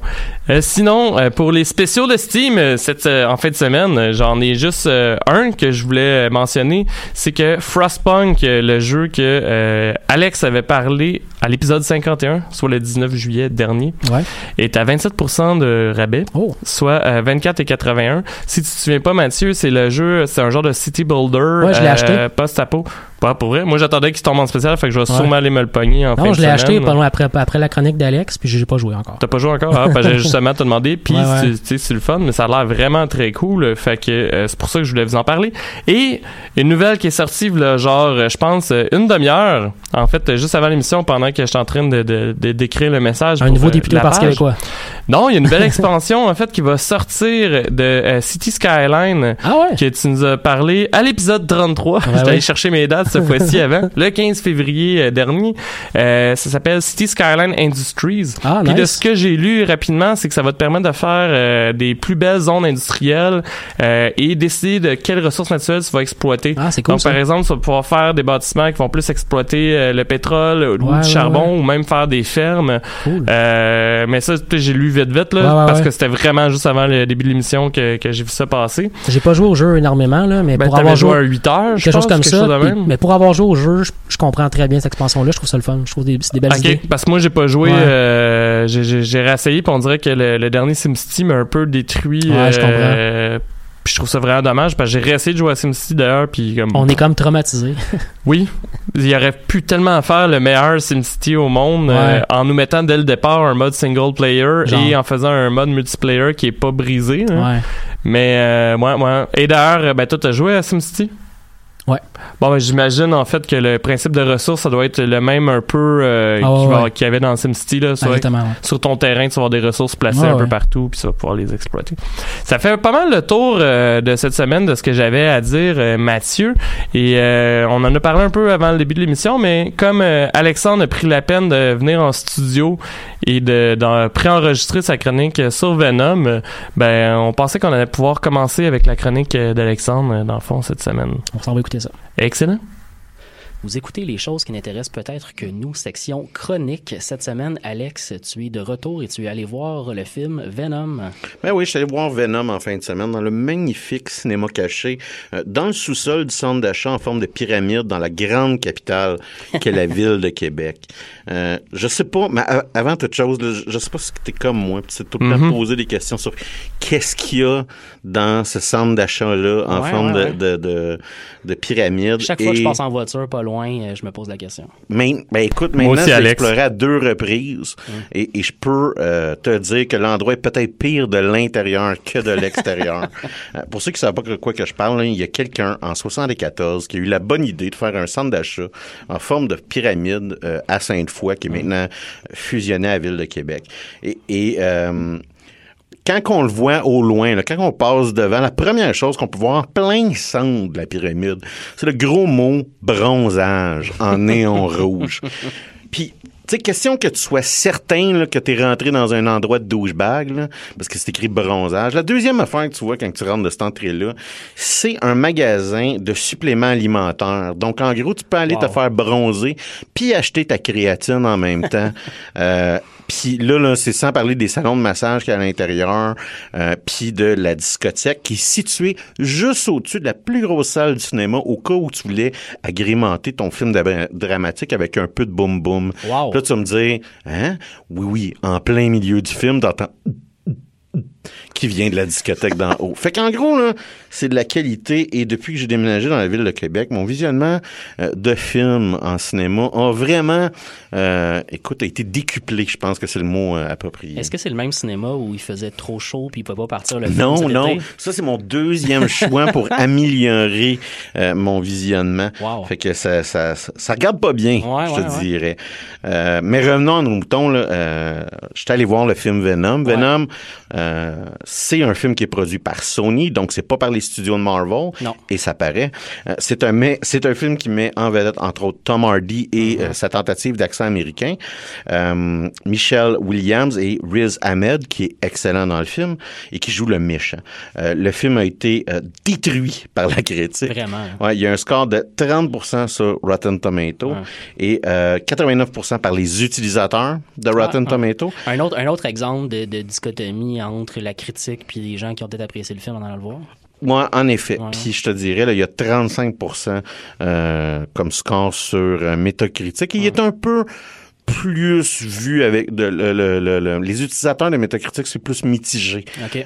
Euh, sinon, euh, pour les spéciaux de Steam, euh, cette, euh, en fin de semaine, euh, j'en ai juste euh, un que je voulais mentionner. C'est que Frostpunk, le jeu que euh, Alex avait parlé à l'épisode 51, soit le 19 juillet dernier, Ouais. est à 27% de rabais, Oh. soit euh, 24,81. Si tu te souviens pas, Mathieu, c'est le jeu, c'est un genre de city builder. Ouais, je l'ai acheté. Post-apo. Pour vrai. Moi, j'attendais qu'il tombe en spécial, fait que je vais Ouais. sûrement aller me le pogner en fin Non, je l'ai acheté pas loin après, après la chronique d'Alex, puis j'ai pas joué encore. T'as pas joué encore? Ah, parce que j'ai justement te demandé. Puis, Ouais, ouais. c'est- tu sais, c'est le fun, mais ça a l'air vraiment très cool. Fait que euh, c'est pour ça que je voulais vous en parler. Et une nouvelle qui est sortie, là, genre, euh, je pense, euh, une demi-heure. En fait, euh, juste avant l'émission, pendant que j'étais en train de, de- de- d'écrire le message. Un nouveau euh, député page. québécois. Non, il y a une nouvelle expansion, en fait, qui va sortir de euh, City Skyline Ah ouais? que tu nous as parlé à l'épisode 33. Ouais, J'étais allé chercher mes dates cette fois-ci avant. Le 15 février euh, dernier. Euh, ça s'appelle City Skyline Industries. Ah, Puis de nice. ce que j'ai lu rapidement, c'est que ça va te permettre de faire euh, des plus belles zones industrielles euh, et décider de quelles ressources naturelles tu vas exploiter. Ah, c'est cool Donc, ça. par exemple, tu vas pouvoir faire des bâtiments qui vont plus exploiter euh, le pétrole ou Ouais, ouais, charbon ou même faire des fermes. Cool. Euh, mais ça, j'ai lu vite vite là, Ouais, ouais, parce ouais. que c'était vraiment juste avant le début de l'émission que, que j'ai vu ça passer. J'ai pas joué au jeu énormément, là, mais Ben, pour avoir joué joué à 8 heures, quelque chose pense, comme quelque ça, chose puis- mais pour avoir joué au jeu, je, je comprends très bien cette expansion-là. Je trouve ça le fun. Je trouve des, des belles Ok, idées. parce que moi j'ai pas joué, euh, j'ai- réessayé puis on dirait que le, le dernier SimCity m'a un peu détruit. Ouais, je euh, puis je trouve ça vraiment dommage parce que j'ai réessayé de jouer à SimCity d'ailleurs puis comme On est comme traumatisés. oui, il y aurait pu tellement faire le meilleur SimCity au monde euh, en nous mettant dès le départ un mode single player Genre. et en faisant un mode multiplayer qui est pas brisé. hein. Ouais. Mais euh. Et d'ailleurs, ben toi t'as joué à SimCity? Ouais. Bon, ben, j'imagine en fait que le principe de ressources, ça doit être le même un peu euh, Ah qu'il ouais. y avait dans SimCity. Là, sur, Exactement. ouais. sur ton terrain, tu vas avoir des ressources placées un peu partout, puis tu vas pouvoir les exploiter. Ça fait pas mal le tour euh, de cette semaine de ce que j'avais à dire, euh, Mathieu. Et euh, on en a parlé un peu avant le début de l'émission, mais comme euh, Alexandre a pris la peine de venir en studio et de, d'en préenregistrer sa chronique sur Venom, ben on pensait qu'on allait pouvoir commencer avec la chronique d'Alexandre, dans le fond, cette semaine. On s'en va écouter Excellent. Vous écoutez les choses qui n'intéressent peut-être que nous, section chronique. Cette semaine, Alex, tu es de retour et tu es allé voir le film Venom. Ben oui, je suis allé voir Venom en fin de semaine dans le magnifique cinéma caché, euh, dans le sous-sol du centre d'achat en forme de pyramide dans la grande capitale qu'est la ville de Québec. Euh, je sais pas, mais avant toute chose, je- sais pas si t'es comme moi, puis c'est tout le temps Mhm. poser des questions sur qu'est-ce qu'il y a dans ce centre d'achat-là en Ouais, forme ouais, de, ouais. de, de, de pyramide. Chaque fois que je passe en voiture pas loin, euh, je me pose la question. mais, ben écoute, Moi maintenant, aussi, j'ai exploré à deux reprises et, et je peux euh, te dire que l'endroit est peut-être pire de l'intérieur que de l'extérieur. Euh, Pour ceux qui savent pas de quoi que je parle, là, il y a quelqu'un en 74 qui a eu la bonne idée de faire un centre d'achat en forme de pyramide euh, à Sainte-Foy qui est maintenant fusionné à la ville de Québec. Et, et euh, quand on le voit au loin, là, quand on passe devant, la première chose qu'on peut voir en plein centre de la pyramide, c'est le gros mot bronzage en néon rouge. Puis tu sais, question que tu sois certain là, que tu es rentré dans un endroit de douchebag, là, parce que c'est écrit bronzage. La deuxième affaire que tu vois quand tu rentres de cette entrée-là, c'est un magasin de suppléments alimentaires. Donc, en gros, tu peux aller te faire bronzer puis acheter ta créatine en même temps. euh, puis là, là c'est sans parler des salons de massage qu'il y a à l'intérieur, euh, puis de la discothèque qui est située juste au-dessus de la plus grosse salle du cinéma au cas où tu voulais agrémenter ton film dra- dramatique avec un peu de boum-boum. Wow. Là, tu vas me dire, hein? Oui, oui, en plein milieu du film, t'entends qui vient de la discothèque d'en haut. Fait qu'en gros, là, c'est de la qualité et depuis que j'ai déménagé dans la ville de Québec, mon visionnement euh, de films en cinéma a vraiment, euh, écoute, a été décuplé, je pense que c'est le mot euh, approprié. Est-ce que c'est le même cinéma où il faisait trop chaud puis il pouvait pas partir le film Non, cet non. Ça, c'est mon deuxième choix pour améliorer euh, mon visionnement. Wow. Fait que ça, ça, ça, ça regarde pas bien, Ouais, je te ouais, dirais. Euh, mais revenons à nos moutons. Là, euh, je suis allé voir le film Venom. Venom, euh, c'est un film qui est produit par Sony, donc c'est pas par les studios de Marvel. Non. Et ça paraît. Euh, c'est un, c'est un film qui met en vedette, entre autres, Tom Hardy et Mm-hmm. euh, sa tentative d'accent américain. Michelle Williams et Riz Ahmed, qui est excellent dans le film et qui joue le méchant. Le film a été détruit par la critique. Vraiment. Ouais, il y a un score de 30% sur Rotten Tomato Ouais. et euh, 89% par les utilisateurs de Rotten ouais. Tomato. Un autre, un autre exemple de, de dichotomie entre la critique puis les gens qui ont peut-être apprécié le film en allant le voir? Moi, en effet. Ouais. Puis je te dirais, là, il y a 35% euh, comme score sur euh, Metacritic. Et il est un peu plus vu avec de, le- le- le- le- les utilisateurs de Metacritic, c'est plus mitigé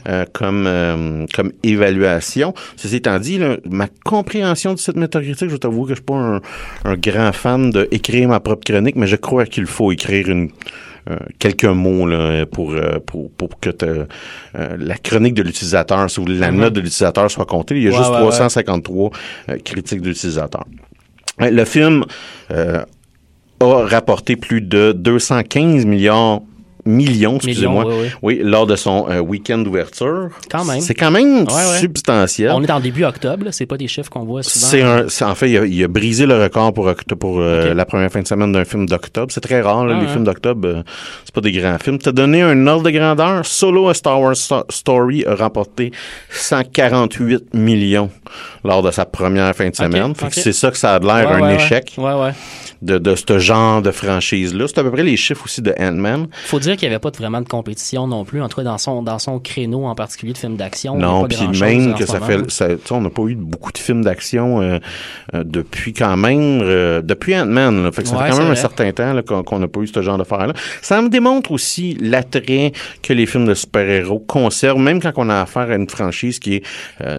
euh, comme euh, comme évaluation. Ceci étant dit, là, ma compréhension du site Metacritic, je t'avoue que je suis pas un, un grand fan de écrire ma propre chronique, mais je crois qu'il faut écrire une quelques mots là, pour, euh, pour, pour que euh, la chronique de l'utilisateur, si vous voulez, la note de l'utilisateur soit comptée. Il y a Ouais, juste ouais, ouais. 353 euh, critiques d'utilisateurs. Euh, Le film euh, a rapporté plus de 215 milliards millions, excusez-moi, oui, oui. oui, lors de son euh, week-end d'ouverture. Quand même. C'est quand même Ouais, substantiel. On est en début octobre, c'est pas des chiffres qu'on voit souvent. C'est en fait, il a, il a brisé le record pour, pour euh, la première fin de semaine d'un film d'octobre. C'est très rare, là, Ah, les films d'octobre, euh, c'est pas des grands films. T'as donné un ordre de grandeur. Solo A Star Wars Sto- Story a remporté 148 millions lors de sa première fin de semaine. C'est ça que ça a l'air Ouais, un ouais, échec ouais. de, de ce genre de franchise-là. C'est à peu près les chiffres aussi de Ant-Man. Faut dire qu'il n'y avait pas de- vraiment de compétition non plus, en tout cas dans son, dans son créneau en particulier de films d'action. Non, puis même que ça moment, fait, ça, on n'a pas eu beaucoup de films d'action euh, euh, depuis quand même, euh, depuis Ant-Man. Fait que ça Ouais, fait quand même un certain temps qu'on n'a pas eu ce genre d'affaires-là. Ça me démontre aussi l'attrait que les films de super-héros conservent, même quand on a affaire à une franchise qui est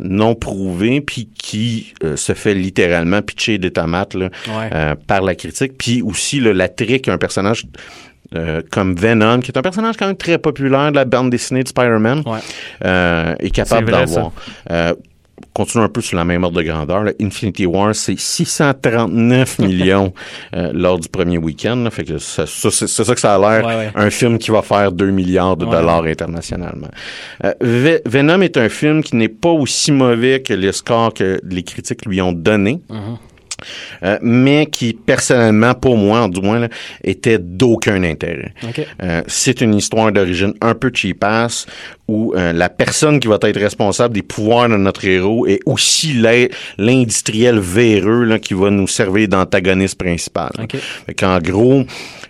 non prouvée, puis qui se fait littéralement pitcher des tomates là, Ouais. par la critique, puis aussi l'attrait qu'un personnage euh, comme Venom, qui est un personnage quand même très populaire de la bande dessinée de Spider-Man, Ouais. euh, est capable d'avoir. Euh, continuons un peu sur la même ordre de grandeur. là. Infinity War, c'est 639 millions euh, lors du premier week-end. là. Fait que ça, ça, c'est ça que ça a l'air. Ouais, ouais. Un film qui va faire 2 milliards de dollars internationalement. Ve- Venom est un film qui n'est pas aussi mauvais que les scores que les critiques lui ont donnés. Mhm. Euh, mais qui personnellement pour moi du moins là, était d'aucun intérêt. Euh, c'est une histoire d'origine un peu cheapass où euh, la personne qui va être responsable des pouvoirs de notre héros est aussi l'in- l'industriel véreux là, qui va nous servir d'antagoniste principal. Fait gros,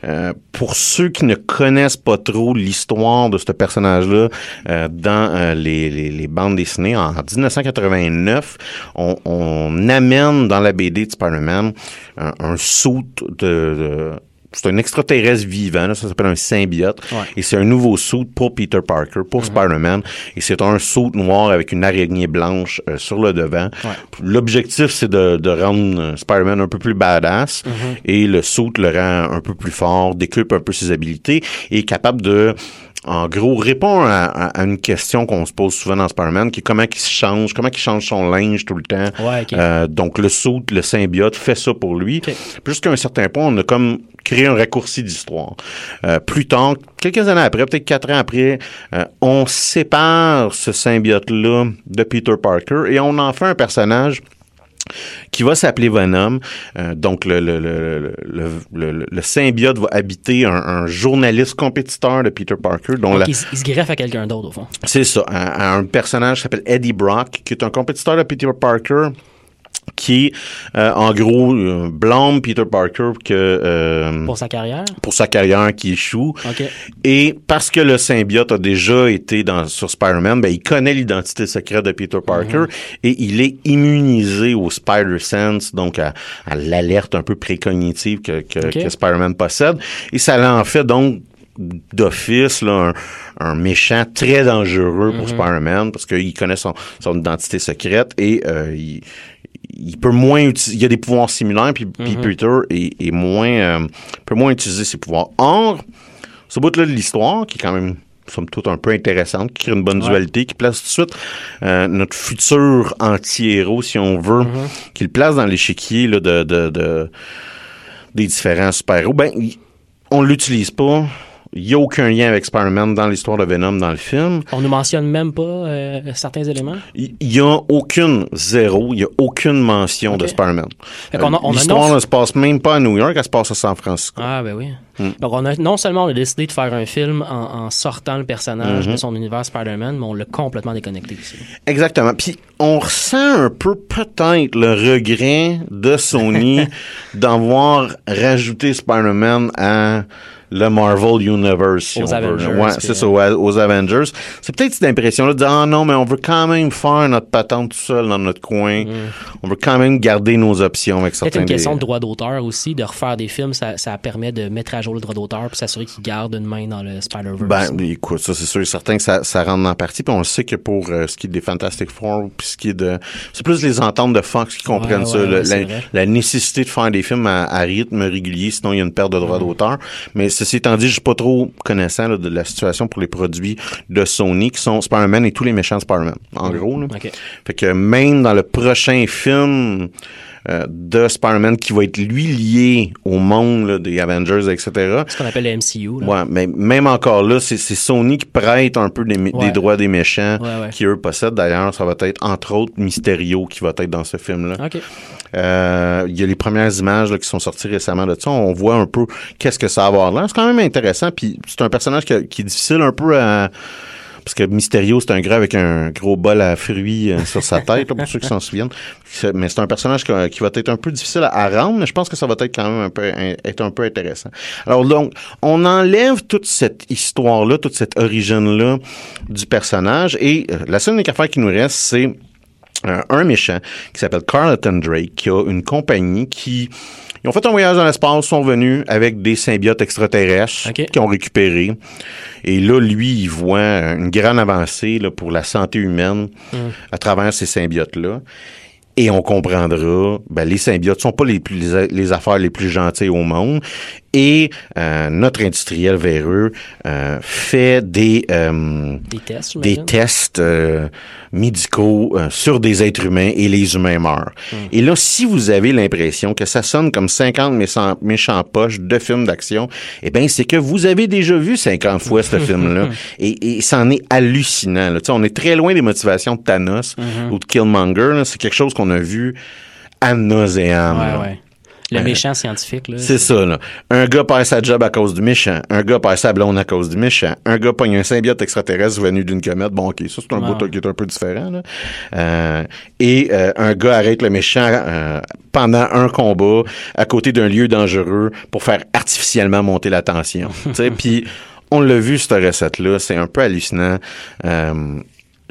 euh, pour ceux qui ne connaissent pas trop l'histoire de ce personnage-là, euh, dans euh, les, les, les bandes dessinées, en 1989, on, on amène dans la BD de Spider-Man un, un saut de... de- c'est un extraterrestre vivant, là, ça s'appelle un symbiote. Ouais. Et c'est un nouveau suit pour Peter Parker, pour Spider-Man. Et c'est un suit noir avec une araignée blanche euh, sur le devant. L'objectif, c'est de, de rendre euh, Spider-Man un peu plus badass. Et le suit le rend un peu plus fort, décupe un peu ses habilités et est capable de en gros, répond à, à- à une question qu'on se pose souvent dans Spider-Man, qui est comment il se change, comment il change son linge tout le temps. Ouais, ok. Euh, donc, le suit, le symbiote fait ça pour lui. Ok. Puis Jusqu'à un certain point, on a comme créé un raccourci d'histoire. Euh, plus tard, quelques années après, peut-être quatre ans après, euh, on sépare ce symbiote-là de Peter Parker et on en fait un personnage qui va s'appeler Venom. Euh, donc, le, le, le, le, le, le symbiote va habiter un, un journaliste compétiteur de Peter Parker. Dont Donc, la- il, se greffe à quelqu'un d'autre, au fond. c'est ça, un, un personnage qui s'appelle Eddie Brock, qui est un compétiteur de Peter Parker qui, euh, en gros, euh, blâme Peter Parker que euh, Pour sa carrière? pour sa carrière qui échoue. OK. Et parce que le symbiote a déjà été dans, sur Spider-Man, ben, il connaît l'identité secrète de Peter Parker et il est immunisé au Spider-Sense, donc à, à l'alerte un peu précognitive que, que, que Spider-Man possède. Et ça l'en fait donc d'office là, un, un méchant très dangereux pour Spider-Man parce qu'il connaît son, son identité secrète et euh, il, il peut moins il y a des pouvoirs similaires puis, puis Peter est, est moins euh, peut moins utiliser ses pouvoirs. Or, ce bout-là de l'histoire, qui est quand même, somme toute, un peu intéressante, qui crée une bonne dualité, qui place tout de suite euh, notre futur anti-héros, si on veut, qui le place dans l'échiquier là, de, de, de- des différents super-héros, ben, on l'utilise pas. Il n'y a aucun lien avec Spider-Man dans l'histoire de Venom dans le film. On nous mentionne même pas euh, certains éléments? Il n'y a aucune zéro, il n'y a aucune mention de. Spider-Man. L'histoire annonce- ne se passe même pas à New York, elle se passe à San Francisco. Ah, ben oui. Hmm. Donc, on a, non seulement on a décidé de faire un film en, en sortant le personnage Mhm. de son univers Spider-Man, mais on l'a complètement déconnecté aussi. Exactement. Puis on ressent un peu peut-être le regret de Sony d'avoir rajouté Spider-Man à le Marvel Universe. si Aux on veut, là. Avengers, Ouais, c'est ça, aux, aux Avengers. C'est peut-être cette impression-là de dire, ah non, mais on veut quand même faire notre patente tout seul dans notre coin. On veut quand même garder nos options avec Hmm. Peut-être certains une question des- de droit d'auteur aussi, de refaire des films, ça, ça permet de mettre à jour le droit d'auteur puis s'assurer qu'il garde une main dans le Spider-Verse. Ben, écoute, ça, c'est sûr et certain que ça, ça rentre dans la partie. Puis on le sait que pour euh, ce qui est des Fantastic Four, puis ce qui est de... C'est plus les ententes de Fox qui comprennent Ouais, ça. le- la, nécessité de faire des films à, à rythme régulier, sinon il y a une perte de droits Mm. d'auteur. Mais ceci étant dit, je suis pas trop connaissant là, de la situation pour les produits de Sony, qui sont Spider-Man et tous les méchants Spider-Man, en gros. Là. Fait que même dans le prochain film euh, de Spider-Man qui va être, lui, lié au monde là, des Avengers, etc., Ce qu'on appelle le MCU. Là. Ouais, mais même encore là, c'est Sony qui prête un peu des, mé- Ouais. des droits des méchants Ouais, ouais. qui eux possèdent. D'ailleurs, ça va être entre autres Mysterio qui va être dans ce film-là. OK. Euh, Il y a les premières images là, qui sont sorties récemment de ça. On voit un peu qu'est-ce que ça va avoir là. C'est quand même intéressant. Puis c'est un personnage qui, qui est difficile un peu à parce que Mysterio, c'est un gars avec un gros bol à fruits euh, sur sa tête, pour ceux qui s'en souviennent. Mais c'est un personnage qui, va être un peu difficile à, rendre, mais je pense que ça va être quand même un peu, être un peu intéressant. Alors donc, on enlève toute cette histoire-là, toute cette origine-là du personnage, et euh, la seule unique affaire qui nous reste, c'est euh, un méchant qui s'appelle Carlton Drake, qui a une compagnie qui... Ils ont fait un voyage dans l'espace, sont venus avec des symbiotes extraterrestres Ok. qui ont récupéré. Et là, lui, il voit une grande avancée là, pour la santé humaine à travers ces symbiotes-là. Et on comprendra, ben, les symbiotes sont pas les, plus, les, les affaires les plus gentilles au monde. Et euh, notre industriel véreux euh, fait des... euh, Des tests, des tests euh, médicaux euh, sur des êtres humains et les humains meurent. Hmm. Et là, si vous avez l'impression que ça sonne comme 50 méchants, méchants poches de films d'action, eh bien, c'est que vous avez déjà vu 50 fois ce film-là. Et, et c'en est hallucinant. Là. On est très loin des motivations de Thanos Hmm. ou de Killmonger. C'est quelque chose qu'on a vu à ouais. Le Euh, méchant scientifique, là. C'est ça, là. Un gars perd sa job à cause du méchant. Un gars perd sa blonde à cause du méchant. Un gars pogne un symbiote extraterrestre venu d'une comète. Bon, OK, ça, c'est un Ouais, bout qui est un peu différent, là. Euh, et euh, un gars arrête le méchant euh, pendant un combat à côté d'un lieu dangereux pour faire artificiellement monter la tension. tu sais, puis on l'a vu, cette recette-là. C'est un peu hallucinant. Euh,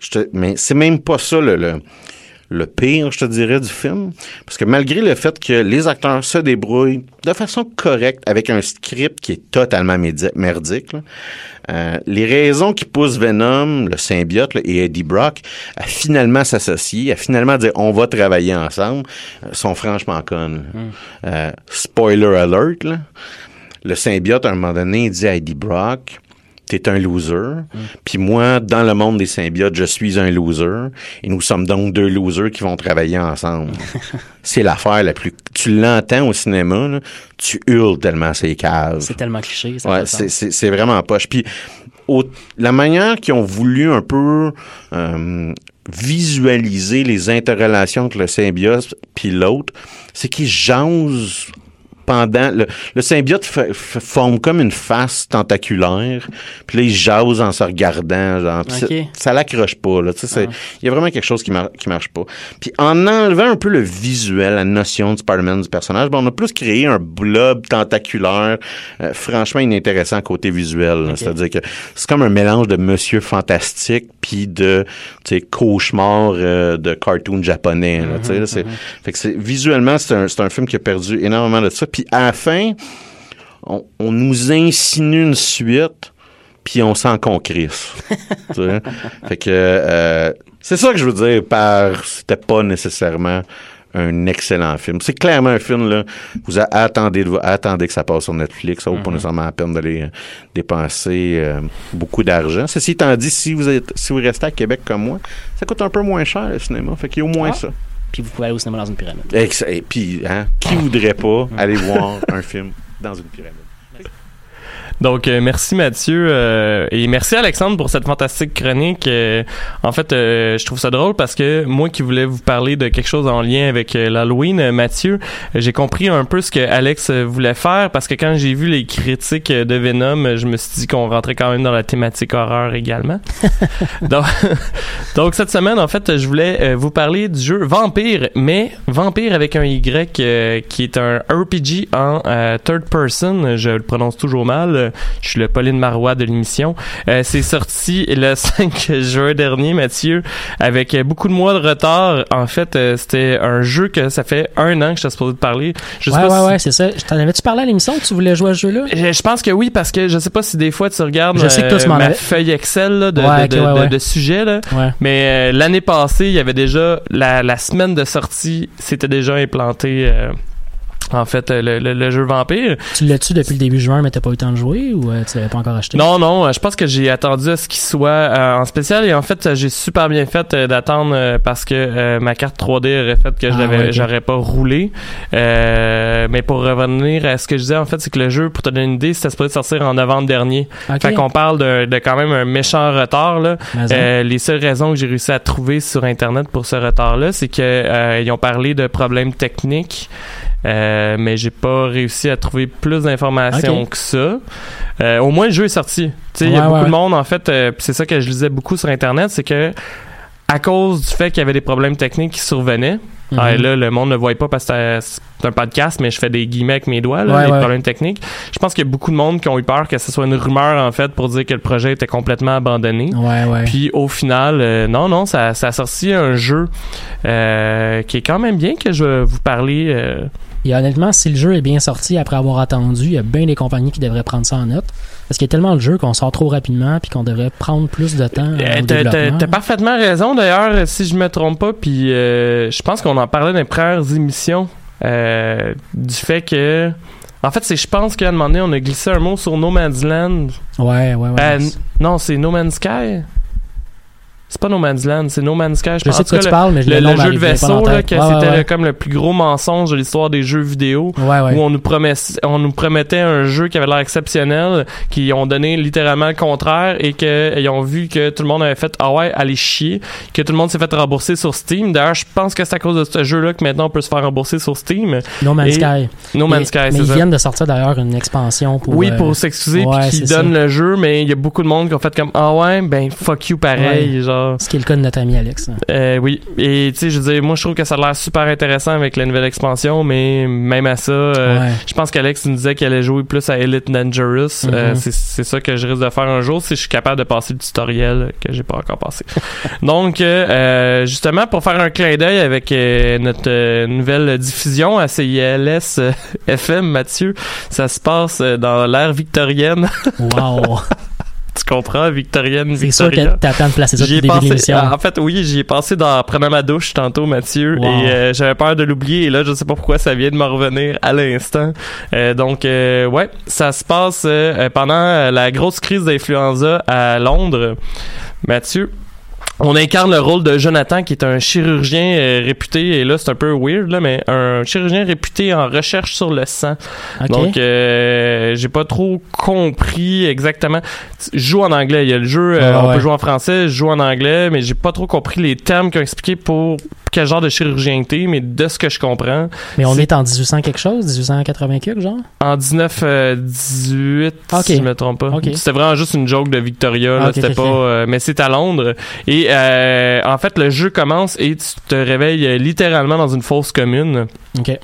je te- mais c'est même pas ça, le... le le pire, je te dirais, du film. Parce que malgré le fait que les acteurs se débrouillent de façon correcte avec un script qui est totalement merdique, là, euh, les raisons qui poussent Venom, le symbiote là, et Eddie Brock à finalement s'associer, à finalement dire on va travailler ensemble, euh, sont franchement connes. là. Euh, spoiler alert, là. le symbiote, à un moment donné, il dit à Eddie Brock T'es un loser. Puis moi, dans le monde des symbiotes, je suis un loser. Et nous sommes donc deux losers qui vont travailler ensemble. c'est l'affaire la plus... Tu l'entends au cinéma, là, tu hurles tellement c'est caves. C'est tellement cliché. Ça Ouais, c'est, sens. c'est, c'est vraiment poche. Puis au- la manière qu'ils ont voulu un peu euh, visualiser les interrelations entre le symbiote puis l'autre, c'est qu'il jase pendant le, le symbiote forme comme une face tentaculaire puis là il jase en se regardant genre ça- ça l'accroche pas là tu sais c'est- il y a vraiment quelque chose qui, mar- qui marche pas. Puis en enlevant un peu le visuel la notion du Spider-Man du personnage ben, on a plus créé un blob tentaculaire euh, franchement inintéressant côté visuel c'est-à-dire que c'est comme un mélange de Monsieur Fantastique puis de tu sais cauchemar euh, de cartoon japonais là, tu sais, là, c'est fait que c'est visuellement c'est un un film qui a perdu énormément de ça puis à la fin on, on nous insinue une suite puis on sent qu'on crisse. tu sais? Fait que euh, c'est ça que je veux dire par c'était pas nécessairement un excellent film. C'est clairement un film là. Vous attendez de- attendez que ça passe sur Netflix. Ça vaut pas nécessairement la peine d'aller euh, dépenser euh, beaucoup d'argent. Ceci étant dit, si vous êtes si vous restez à Québec comme moi, ça coûte un peu moins cher le cinéma. Fait qu'il y a au moins Ah. ça. Puis vous pouvez aller au cinéma dans une pyramide. Et puis, hein, qui voudrait pas aller voir un film dans une pyramide? Donc, euh, merci Mathieu euh, et merci Alexandre pour cette fantastique chronique. Euh, en fait, euh, je trouve ça drôle parce que moi qui voulais vous parler de quelque chose en lien avec euh, l'Halloween, euh, Mathieu, j'ai compris un peu ce que Alex voulait faire parce que quand j'ai vu les critiques de Venom, je me suis dit qu'on rentrait quand même dans la thématique horreur également. donc, donc, cette semaine, en fait, je voulais vous parler du jeu Vampire, mais Vampire avec un Y euh, qui est un RPG en euh, third person. Je le prononce toujours mal. Je suis le Pauline Marois de l'émission. Euh, c'est sorti le 5 juin dernier, Mathieu, avec beaucoup de mois de retard. En fait, euh, c'était un jeu que ça fait un an que je suis supposé de parler. Je sais ouais, pas ouais, si- ouais, c'est ça. T'en avais-tu parlé à l'émission que tu voulais jouer à ce jeu-là? Euh, Je pense que oui, parce que je sais pas si des fois tu regardes Je sais que toi, tu m'en ma avais- feuille Excel là, de, Ouais, de, de. Là. Ouais. Mais l'année passée, il y avait déjà la, la semaine de sortie, c'était déjà implanté. En fait, le, le- le jeu Vampire. Tu l'as-tu depuis le début juin, mais t'as pas eu le temps de jouer ou euh, tu l'avais pas encore acheté? Non, non, euh, je pense que j'ai attendu à ce qu'il soit euh, en spécial et en fait, euh, j'ai super bien fait euh, d'attendre euh, parce que euh, ma carte 3D aurait fait que je Ah, l'avais, j'aurais pas roulé. Euh, mais pour revenir à ce que je disais, en fait, c'est que le jeu, pour te donner une idée, c'était supposé sortir en novembre dernier. Ok. Fait qu'on parle de, de quand même un méchant retard là. Les seules raisons que j'ai réussi à trouver sur internet pour ce retard-là, c'est que euh, ils ont parlé de problèmes techniques, euh, mais j'ai pas réussi à trouver plus d'informations que ça. Euh, au moins le jeu est sorti. Il y a Ouais, beaucoup ouais. de monde en fait, euh, c'est ça que je lisais beaucoup sur internet, c'est que à cause du fait qu'il y avait des problèmes techniques qui survenaient, et là, le monde ne voit pas parce que c'est un podcast, mais je fais des guillemets avec mes doigts, là, les problèmes techniques. Je pense qu'il y a beaucoup de monde qui ont eu peur que ce soit une rumeur, en fait, pour dire que le projet était complètement abandonné. Puis au final, non, non, ça, ça a sorti un jeu qui est quand même bien que je vais vous parler. Euh, Et honnêtement, si le jeu est bien sorti après avoir attendu, il y a bien des compagnies qui devraient prendre ça en note. Parce qu'il y a tellement de jeux qu'on sort trop rapidement puis qu'on devrait prendre plus de temps Euh, au T'as- parfaitement raison d'ailleurs, si je me trompe pas, puis euh, je pense qu'on en parlait dans les premières émissions euh, du fait que. En fait, c'est je pense qu'à un moment donné, on a glissé un mot sur No Man's Land. Ouais, ouais, ouais. Euh, non, c'est No Man's Sky. C'est pas No Man's Land, c'est No Man's Sky. je sais de quoi tu parles, mais je le, le, jeu de vaisseau, là, tête. que Ouais, c'était ouais, comme le plus gros mensonge de l'histoire des jeux vidéo. Ouais, ouais. où on nous promettait, on nous promettait un jeu qui avait l'air exceptionnel, qui ont donné littéralement le contraire et qu'ils ont vu que tout le monde avait fait ah ouais allez chier, que tout le monde s'est fait rembourser sur Steam. D'ailleurs, je pense que c'est à cause de ce jeu-là que maintenant on peut se faire rembourser sur Steam. No Man's Sky. No Man's Sky, Mais c'est ils ça. viennent de sortir d'ailleurs une expansion pour. oui, euh, pour s'excuser ouais, puis qui donne ça. le jeu, mais il y a beaucoup de monde qui ont fait comme ah ouais ben fuck you pareil, genre. Ce qui est le cas de notre ami Alex. hein. Euh, oui, et tu sais, je veux dire, moi je trouve que ça a l'air super intéressant avec la nouvelle expansion, mais même à ça, euh, Ouais. je pense qu'Alex nous disait qu'elle allait jouer plus à Elite Dangerous. Euh, c'est- c'est ça que je risque de faire un jour si je suis capable de passer le tutoriel que j'ai pas encore passé. Donc, euh, justement, pour faire un clin d'œil avec notre nouvelle diffusion à CILS FM, Mathieu, ça se passe dans l'ère victorienne. Wow. tu comprends, victorienne, c'est sûr Victoria? que t'attends de placer ça depuis début pensé. En fait, oui, j'y ai pensé dans prenant ma douche tantôt, Mathieu, Wow. et euh, j'avais peur de l'oublier. Et là, je sais pas pourquoi ça vient de me revenir à l'instant. Euh, donc, euh, ouais, ça se passe pendant la grosse crise d'influenza à Londres. Mathieu? On incarne le rôle de Jonathan qui est un chirurgien euh, réputé et là c'est un peu weird là mais un chirurgien réputé en recherche sur le sang Ok. donc euh, j'ai pas trop compris exactement je joue en anglais il y a le jeu euh, Ouais, on ouais. peut jouer en français je joue en anglais mais j'ai pas trop compris les termes qu'ils ont expliqués pour quel genre de chirurgien t'es mais de ce que je comprends Mais on est en 1800 quelque chose, 1880 quelque genre? en 1918 Ok. si je me trompe pas Ok. c'était vraiment juste une joke de Victoria là, Ah, c'était pas euh, mais c'est à Londres et euh, en fait le jeu commence et tu te réveilles euh, littéralement dans une fosse commune OK. et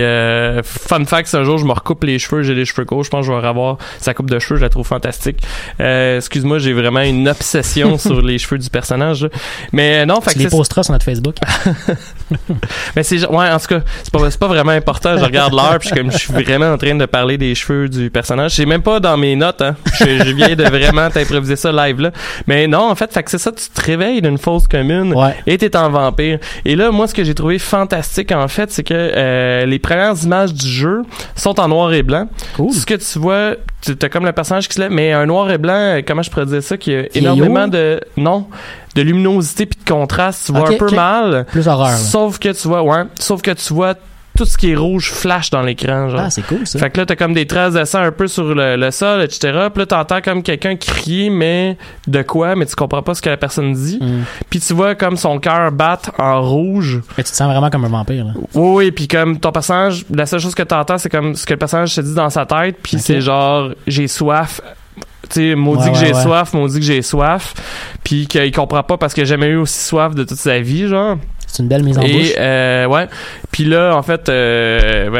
euh, fun fact c'est un jour je me recoupe les cheveux j'ai les cheveux courts je pense que je vais revoir sa coupe de cheveux je la trouve fantastique euh, excuse-moi j'ai vraiment une obsession sur les cheveux du personnage mais non fait Tu que les posteras sur notre Facebook. mais c'est ouais en tout cas c'est pas pas vraiment important. Je regarde l'heure puis comme je suis vraiment en train de parler des cheveux du personnage. C'est même pas dans mes notes hein. Je, je viens de vraiment t'improviser ça live là mais non en fait fait que c'est ça tu te réveilles d'une fausse commune Ouais. et t'es en vampire. Et là moi ce que j'ai trouvé fantastique en fait c'est que euh, les premières images du jeu sont en noir et blanc. Cool. ce que tu vois t'as comme le personnage qui se lève mais un noir et blanc euh, comment je pourrais dire ça qui a énormément de non de luminosité puis de contraste tu vois un peu mal Plus horreur. Sauf que tu vois, ouais, sauf que tu vois tout ce qui est rouge flash dans l'écran, genre. Ah, c'est cool ça. fait que là, t'as comme des traces de sang un peu sur le, le sol, etc. Puis là, t'entends comme quelqu'un crier, mais de quoi, mais tu comprends pas ce que la personne dit. Mm. Puis tu vois comme son cœur batte en rouge. Mais tu te sens vraiment comme un vampire. Là. Oui, oui, puis comme ton personnage, la seule chose que t'entends, c'est comme ce que le personnage se dit dans sa tête, puis c'est genre, j'ai soif. Tu maudit Ouais, que j'ai ouais. soif, maudit que j'ai soif. Puis qu'il comprend pas parce qu'il a jamais eu aussi soif de toute sa vie, genre. C'est une belle mise en bouche. Et euh, ouais. Puis là, en fait, euh,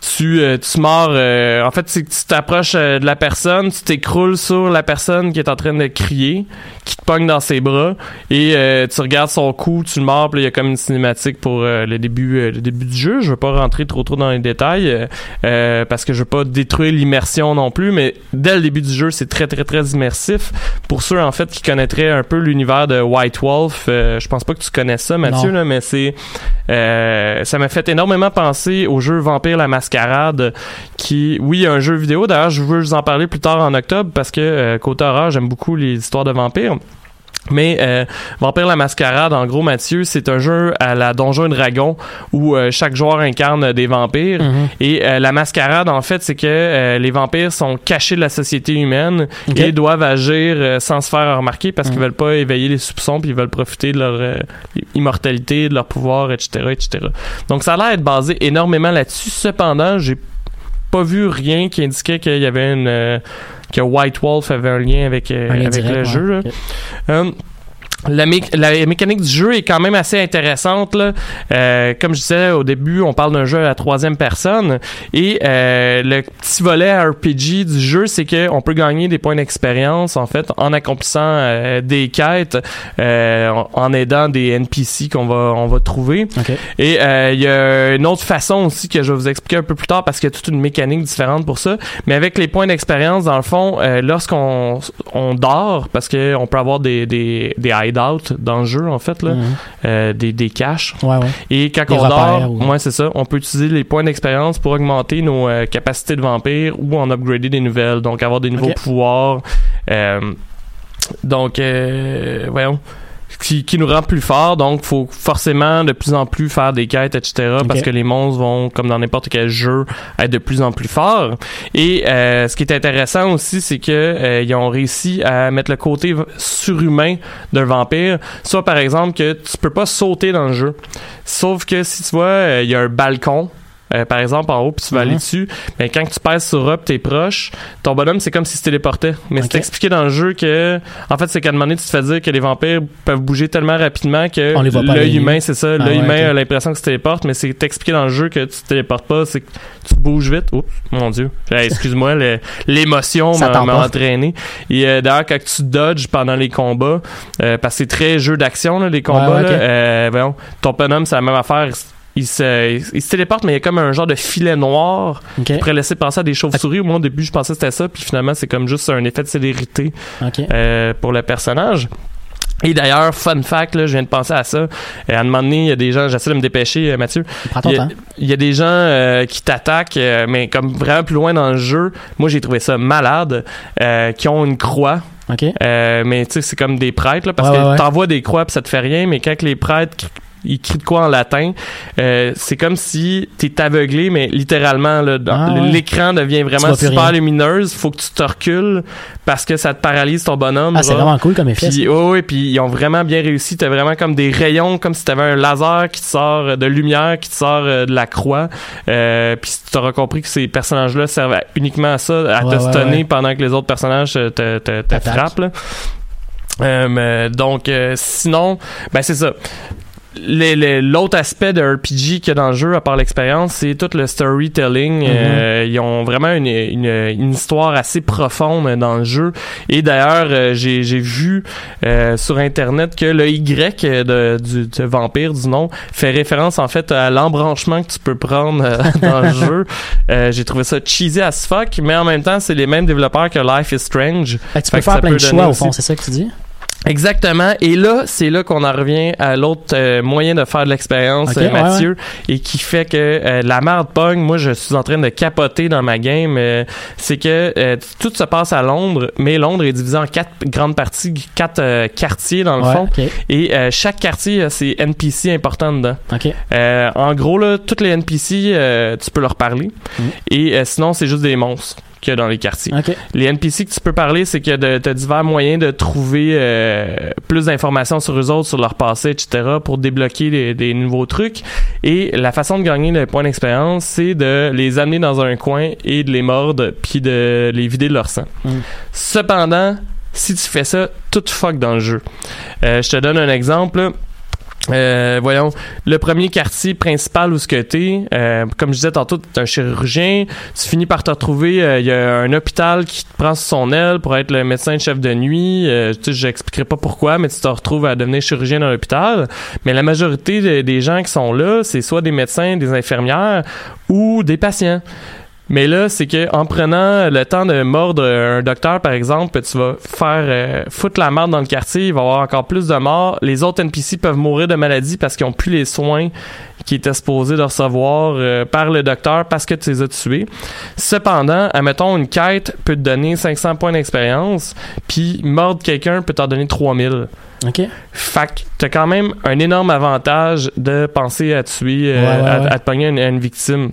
tu euh, tu mords. euh, en fait, c'est que tu t'approches euh, de la personne, tu t'écroules sur la personne qui est en train de crier, qui te pogne dans ses bras, et euh, tu regardes son cou, tu le mords. Puis il y a comme une cinématique pour euh, le début le début du jeu. Je veux pas rentrer trop trop dans les détails parce que je veux pas détruire l'immersion non plus. Mais dès le début du jeu, c'est très très très immersif. Pour ceux en fait qui connaîtraient un peu l'univers de White Wolf, euh, je pense pas que tu connais ça, Mathieu, là, mais c'est euh, ça m'a fait énormément penser au jeu Vampire la Mascarade, qui, oui, un jeu vidéo. D'ailleurs, je veux vous en parler plus tard en octobre parce que euh, côté horreur, j'aime beaucoup les histoires de vampires. Mais euh, Vampire la Mascarade, en gros, Mathieu, c'est un jeu à la Donjon et Dragon où euh, chaque joueur incarne des vampires. Mhm. Et euh, la mascarade, en fait, c'est que euh, les vampires sont cachés de la société humaine et doivent agir euh, sans se faire remarquer parce qu'ils Mhm. veulent pas éveiller les soupçons puis ils veulent profiter de leur immortalité, de leur pouvoir, etc., etc. Donc ça a l'air d'être basé énormément là-dessus. Cependant, j'ai pas vu rien qui indiquait qu'il y avait une euh, que White Wolf avait un lien avec euh, Un lien avec direct, le ouais. jeu. là. Euh, la, mé- la mécanique du jeu est quand même assez intéressante. Là. Euh, comme je disais au début, on parle d'un jeu à la troisième personne. Et euh, le petit volet RPG du jeu, c'est qu'on peut gagner des points d'expérience en fait en accomplissant euh, des quêtes, euh, en, aidant des NPC qu'on va on va trouver. OK. Et euh, il y a une autre façon aussi que je vais vous expliquer un peu plus tard parce qu'il y a toute une mécanique différente pour ça. Mais avec les points d'expérience, dans le fond, euh, lorsqu'on on dort, parce que on peut avoir des, des, des hideouts dans le jeu, en fait, là, Mhm. euh, des, des caches. Ouais, ouais. Et quand Des on repères, dort, ou- ouais, c'est ça, on peut utiliser les points d'expérience pour augmenter nos euh, capacités de vampire ou en upgrader des nouvelles, donc avoir des nouveaux pouvoirs. Euh, donc, voyons. Qui, qui nous rend plus forts, donc faut forcément de plus en plus faire des quêtes, etc. Parce que les monstres vont, comme dans n'importe quel jeu, être de plus en plus forts. Et euh, ce qui est intéressant aussi, c'est que euh, ils ont réussi à mettre le côté surhumain d'un vampire. Soit par exemple que tu peux pas sauter dans le jeu. Sauf que si tu vois, euh, il y a un balcon. Euh, par exemple, en haut, puis tu vas Mhm. aller dessus. Mais quand tu pèses sur puis t'es proche, ton bonhomme, c'est comme s'il se téléportait. Mais c'est expliqué dans le jeu que, en fait, c'est qu'à un moment donné, tu te fais dire que les vampires peuvent bouger tellement rapidement que l'œil humain, c'est ça, Ah l'œil ouais, humain a l'impression que tu téléportes, mais c'est expliqué dans le jeu que tu te téléportes pas, c'est que tu bouges vite. Oups, mon dieu. Hey, Excuse-moi, l'émotion m'a entraîné. Et euh, d'ailleurs, quand tu dodges pendant les combats, euh, parce que c'est très jeu d'action, les combats, Ouais, ouais, là, euh, voyons, ton bonhomme, c'est la même affaire. Il se, il se téléporte, mais il y a comme un genre de filet noir OK. qui pourrait laisser penser à des chauves-souris. Moi, au début, je pensais que c'était ça, puis finalement, c'est comme juste un effet de célérité euh, pour le personnage. Et d'ailleurs, fun fact, là, je viens de penser à ça. Euh, à un moment donné, il y a des gens, j'essaie de me dépêcher, euh, Mathieu. Prends ton Il y, a, temps. il y a des gens euh, qui t'attaquent, euh, mais comme vraiment plus loin dans le jeu. Moi, j'ai trouvé ça malade, qui ont une croix. Euh, mais tu sais, c'est comme des prêtres, là, parce Ouais, que ouais. t'envoies des croix puis ça te fait rien, mais quand les prêtres ils crient de quoi en latin, euh, c'est comme si t'es aveuglé, mais littéralement, Ah, ouais. l'écran devient Tu vraiment super rien. lumineuse, faut que tu te recules parce que ça te paralyse ton bonhomme. Ah, c'est vraiment cool comme effet. Puis, ouais, ouais, puis ils ont vraiment bien réussi. T'as vraiment comme des rayons, comme si t'avais un laser qui te sort de lumière, qui te sort euh, de la croix. Euh, puis t'auras compris que ces personnages-là servent à- uniquement à ça, à Ouais, te stunner ouais. pendant que les autres personnages te, te, te T'attaquent. frappent. là. Euh, donc, sinon, ben c'est ça. L'autre aspect de RPG qu'il y a dans le jeu, à part l'expérience, c'est tout le storytelling. Mhm. Euh, ils ont vraiment une, une, une histoire assez profonde dans le jeu. Et d'ailleurs, euh, j'ai vu euh, sur Internet que le Y de, du, du vampire, du nom, fait référence en fait à l'embranchement que tu peux prendre euh, dans le jeu. J'ai trouvé ça cheesy as fuck, mais en même temps, c'est les mêmes développeurs que Life is Strange. Que tu peux faire plein de donner choix, au fond, c'est ça que tu dis? Exactement. Et là, c'est là qu'on en revient à l'autre euh, moyen de faire de l'expérience, euh, ouais, Mathieu, et qui fait que euh, la merde pogne. Moi, je suis en train de capoter dans ma game. c'est que tout se passe à Londres, mais Londres est divisé en quatre grandes parties, quatre quartiers dans le Ouais, fond. Et chaque quartier a ses NPC importants dedans. En gros, là, toutes les NPC, tu peux leur parler. Mm. Et sinon, c'est juste des monstres qu'il y a dans les quartiers. OK. Les NPC que tu peux parler, c'est que tu as divers moyens de trouver euh, plus d'informations sur eux autres, sur leur passé, etc., pour débloquer des, des nouveaux trucs. Et la façon de gagner le point d'expérience, c'est de les amener dans un coin et de les mordre, puis de les vider de leur sang. Mm. Cependant, si tu fais ça, tout fuck dans le jeu. Euh, je te donne un exemple. Euh, voyons, le premier quartier principal où ce que t'es, euh, comme je disais tantôt, t'es un chirurgien, tu finis par te retrouver, euh, il y a un hôpital qui te prend sous son aile pour être le médecin chef de nuit, euh, tu sais, j'expliquerai pas pourquoi, mais tu te retrouves à devenir chirurgien dans l'hôpital, mais la majorité de- des gens qui sont là, c'est soit des médecins, des infirmières ou des patients. Mais là, c'est que en prenant le temps de mordre un docteur, par exemple, tu vas faire euh, foutre la merde dans le quartier, il va y avoir encore plus de morts. Les autres NPC peuvent mourir de maladie parce qu'ils ont plus les soins qui étaient supposés de recevoir euh, par le docteur parce que tu les as tués. Cependant, admettons, une quête peut te donner 500 points d'expérience, puis mordre quelqu'un peut t'en donner 3000. OK. Fait que t'as quand même un énorme avantage de penser à tuer, euh, Ouais, ouais, à, ouais. à te pogner une, une victime.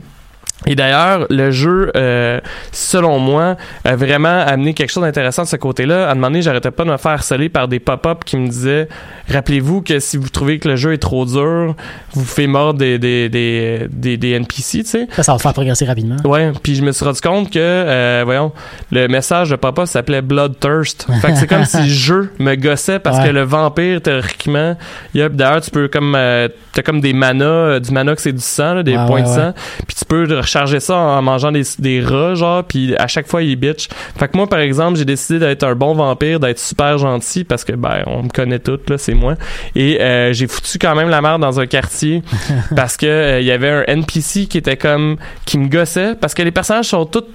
Et d'ailleurs, le jeu, euh, selon moi, a vraiment amené quelque chose d'intéressant de ce côté-là. À un moment donné, j'arrêtais pas de me faire harceler par des pop-up qui me disaient Rappelez-vous que si vous trouvez que le jeu est trop dur, vous faites mordre des, des, des, des, des NPC, tu sais. Ça, ça va te faire progresser rapidement. Ouais, puis je me suis rendu compte que, euh, voyons, le message de papa s'appelait Bloodthirst. Fait que c'est comme si le jeu me gossait parce Ouais. que le vampire, théoriquement, il y a, d'ailleurs, tu peux comme, euh, t'as comme des manas, euh, du mana que c'est du sang, là, des Ouais, points ouais, de sang, puis tu peux recharger ça en mangeant des, des rats, genre, puis à chaque fois, il bitch. Fait que moi, par exemple, j'ai décidé d'être un bon vampire, d'être super gentil parce que, ben, on me connaît toutes, là, c'est moi. Et euh, j'ai foutu quand même la merde dans un quartier parce que euh, il y avait un NPC qui était comme qui me gossait parce que les personnages sont tous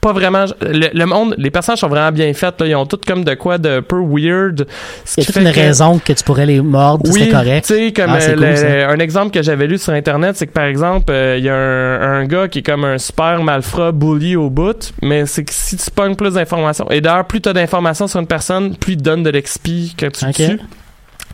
pas vraiment le, le monde les personnages sont vraiment bien faits là. ils ont tous comme de quoi de peu weird ce y a toute une que- raison que tu pourrais les mordre, oui, c'est correct? tu sais, comme Ah, euh, le- un exemple que j'avais lu sur Internet, c'est que par exemple, euh, il y a un, un gars qui est comme un super malfrat bully au bout, mais c'est que si tu pognes plus d'informations, et d'ailleurs, plus tu as d'informations sur une personne, plus il te donne de l'XP quand tu le Ok. tues.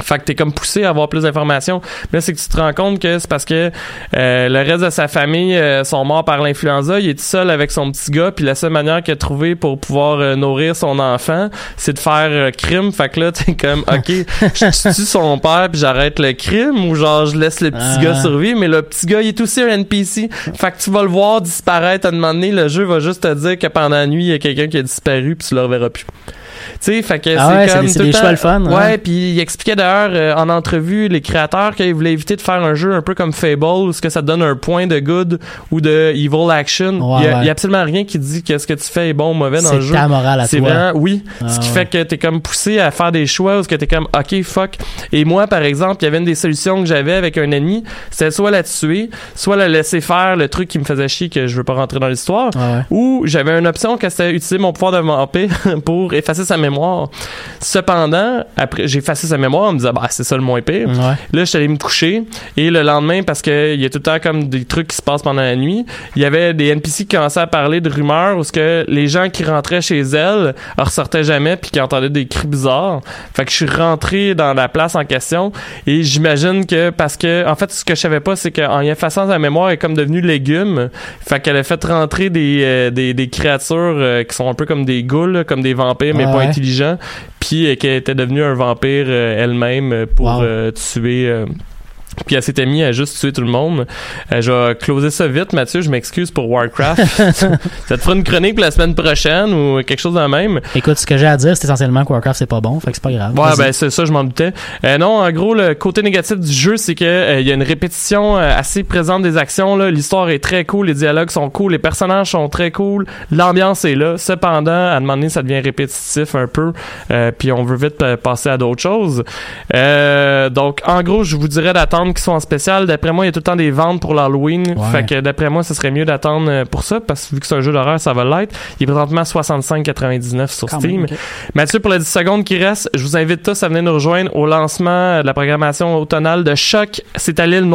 Fait que t'es comme poussé à avoir plus d'informations. Mais là, c'est que tu te rends compte que c'est parce que euh, le reste de sa famille euh, sont morts par l'influenza. Il est seul avec son petit gars. Puis la seule manière qu'il a trouvé pour pouvoir euh, nourrir son enfant, c'est de faire euh, crime. Fait que là, t'es comme, OK, je tue son père puis j'arrête le crime ou genre je laisse le petit Ah. gars survivre. Mais le petit gars, il est aussi un NPC. Fait que tu vas le voir disparaître à un moment donné. Le jeu va juste te dire que pendant la nuit, il y a quelqu'un qui a disparu puis tu le reverras plus. Sais, fait que Ah ouais, c'est c'est comme des- c'est le temps- fun, Ouais, puis il expliquait d'ailleurs euh, en entrevue les créateurs qu'ils voulaient éviter de faire un jeu un peu comme Fable où ce que ça te donne un point de good ou de evil action. Ouais, il, y ouais. il y a absolument rien qui dit que ce que tu fais est bon ou mauvais dans le C'est jeu. ta morale à C'est toi. vraiment oui, Ah, ce qui ouais. fait que t'es comme poussé à faire des choix où ce que t'es comme OK fuck. Et moi par exemple, il y avait une des solutions que j'avais avec un ennemi, c'était soit la tuer, soit la laisser faire le truc qui me faisait chier que je veux pas rentrer dans l'histoire. Ouais, ouais. Ou j'avais une option que c'était utiliser mon pouvoir de vampire pour effacer sa mémoire mémoire. Cependant, après, j'ai effacé sa mémoire, on me disait, bah, c'est ça le moins pire. Ouais. Là, je suis allé me coucher et le lendemain, parce qu'il y a tout le temps comme des trucs qui se passent pendant la nuit, il y avait des NPC qui commençaient à parler de rumeurs où ce que les gens qui rentraient chez elle ne ressortaient jamais puis qui entendaient des cris bizarres. Fait que je suis rentré dans la place en question et j'imagine que parce que en fait ce que je savais pas c'est qu'en y effaçant sa mémoire elle est comme devenue légume. Fait qu'elle a fait rentrer des, euh, des, des créatures euh, qui sont un peu comme des ghouls, comme des vampires mais Ouais, pas ouais. intelligents puis euh, qu'elle était devenue un vampire euh, elle-même euh, pour Wow. euh, tuer puis elle s'était mise à juste tuer tout le monde. Euh, je vais closer ça vite, Mathieu. Je m'excuse pour Warcraft. ça te fera une chronique la semaine prochaine ou quelque chose de même? Écoute, ce que j'ai à dire, c'est essentiellement que Warcraft, c'est pas bon. Fait que c'est pas grave. Ouais, ben c'est ça, je m'en doutais. Euh, non, en gros, le côté négatif du jeu, c'est que euh, il y a une répétition euh, assez présente des actions. Là, l'histoire est très cool, les dialogues sont cool, les personnages sont très cool, l'ambiance est là. Cependant, à un moment donné, ça devient répétitif un peu, euh, puis on veut vite passer à d'autres choses. Euh, donc, en gros, je vous dirais d'attendre qu'ils soient en spécial. D'après moi, il y a tout le temps des ventes pour l'Halloween. Ouais. Fait que d'après moi, ce serait mieux d'attendre euh, pour ça, parce que vu que c'est un jeu d'horreur, ça va l'être. Il est présentement 65,99 sur Quand Steam. même. Mathieu, pour les 10 secondes qui restent, je vous invite tous à venir nous rejoindre au lancement de la programmation automnale de Choc. C'est à l'île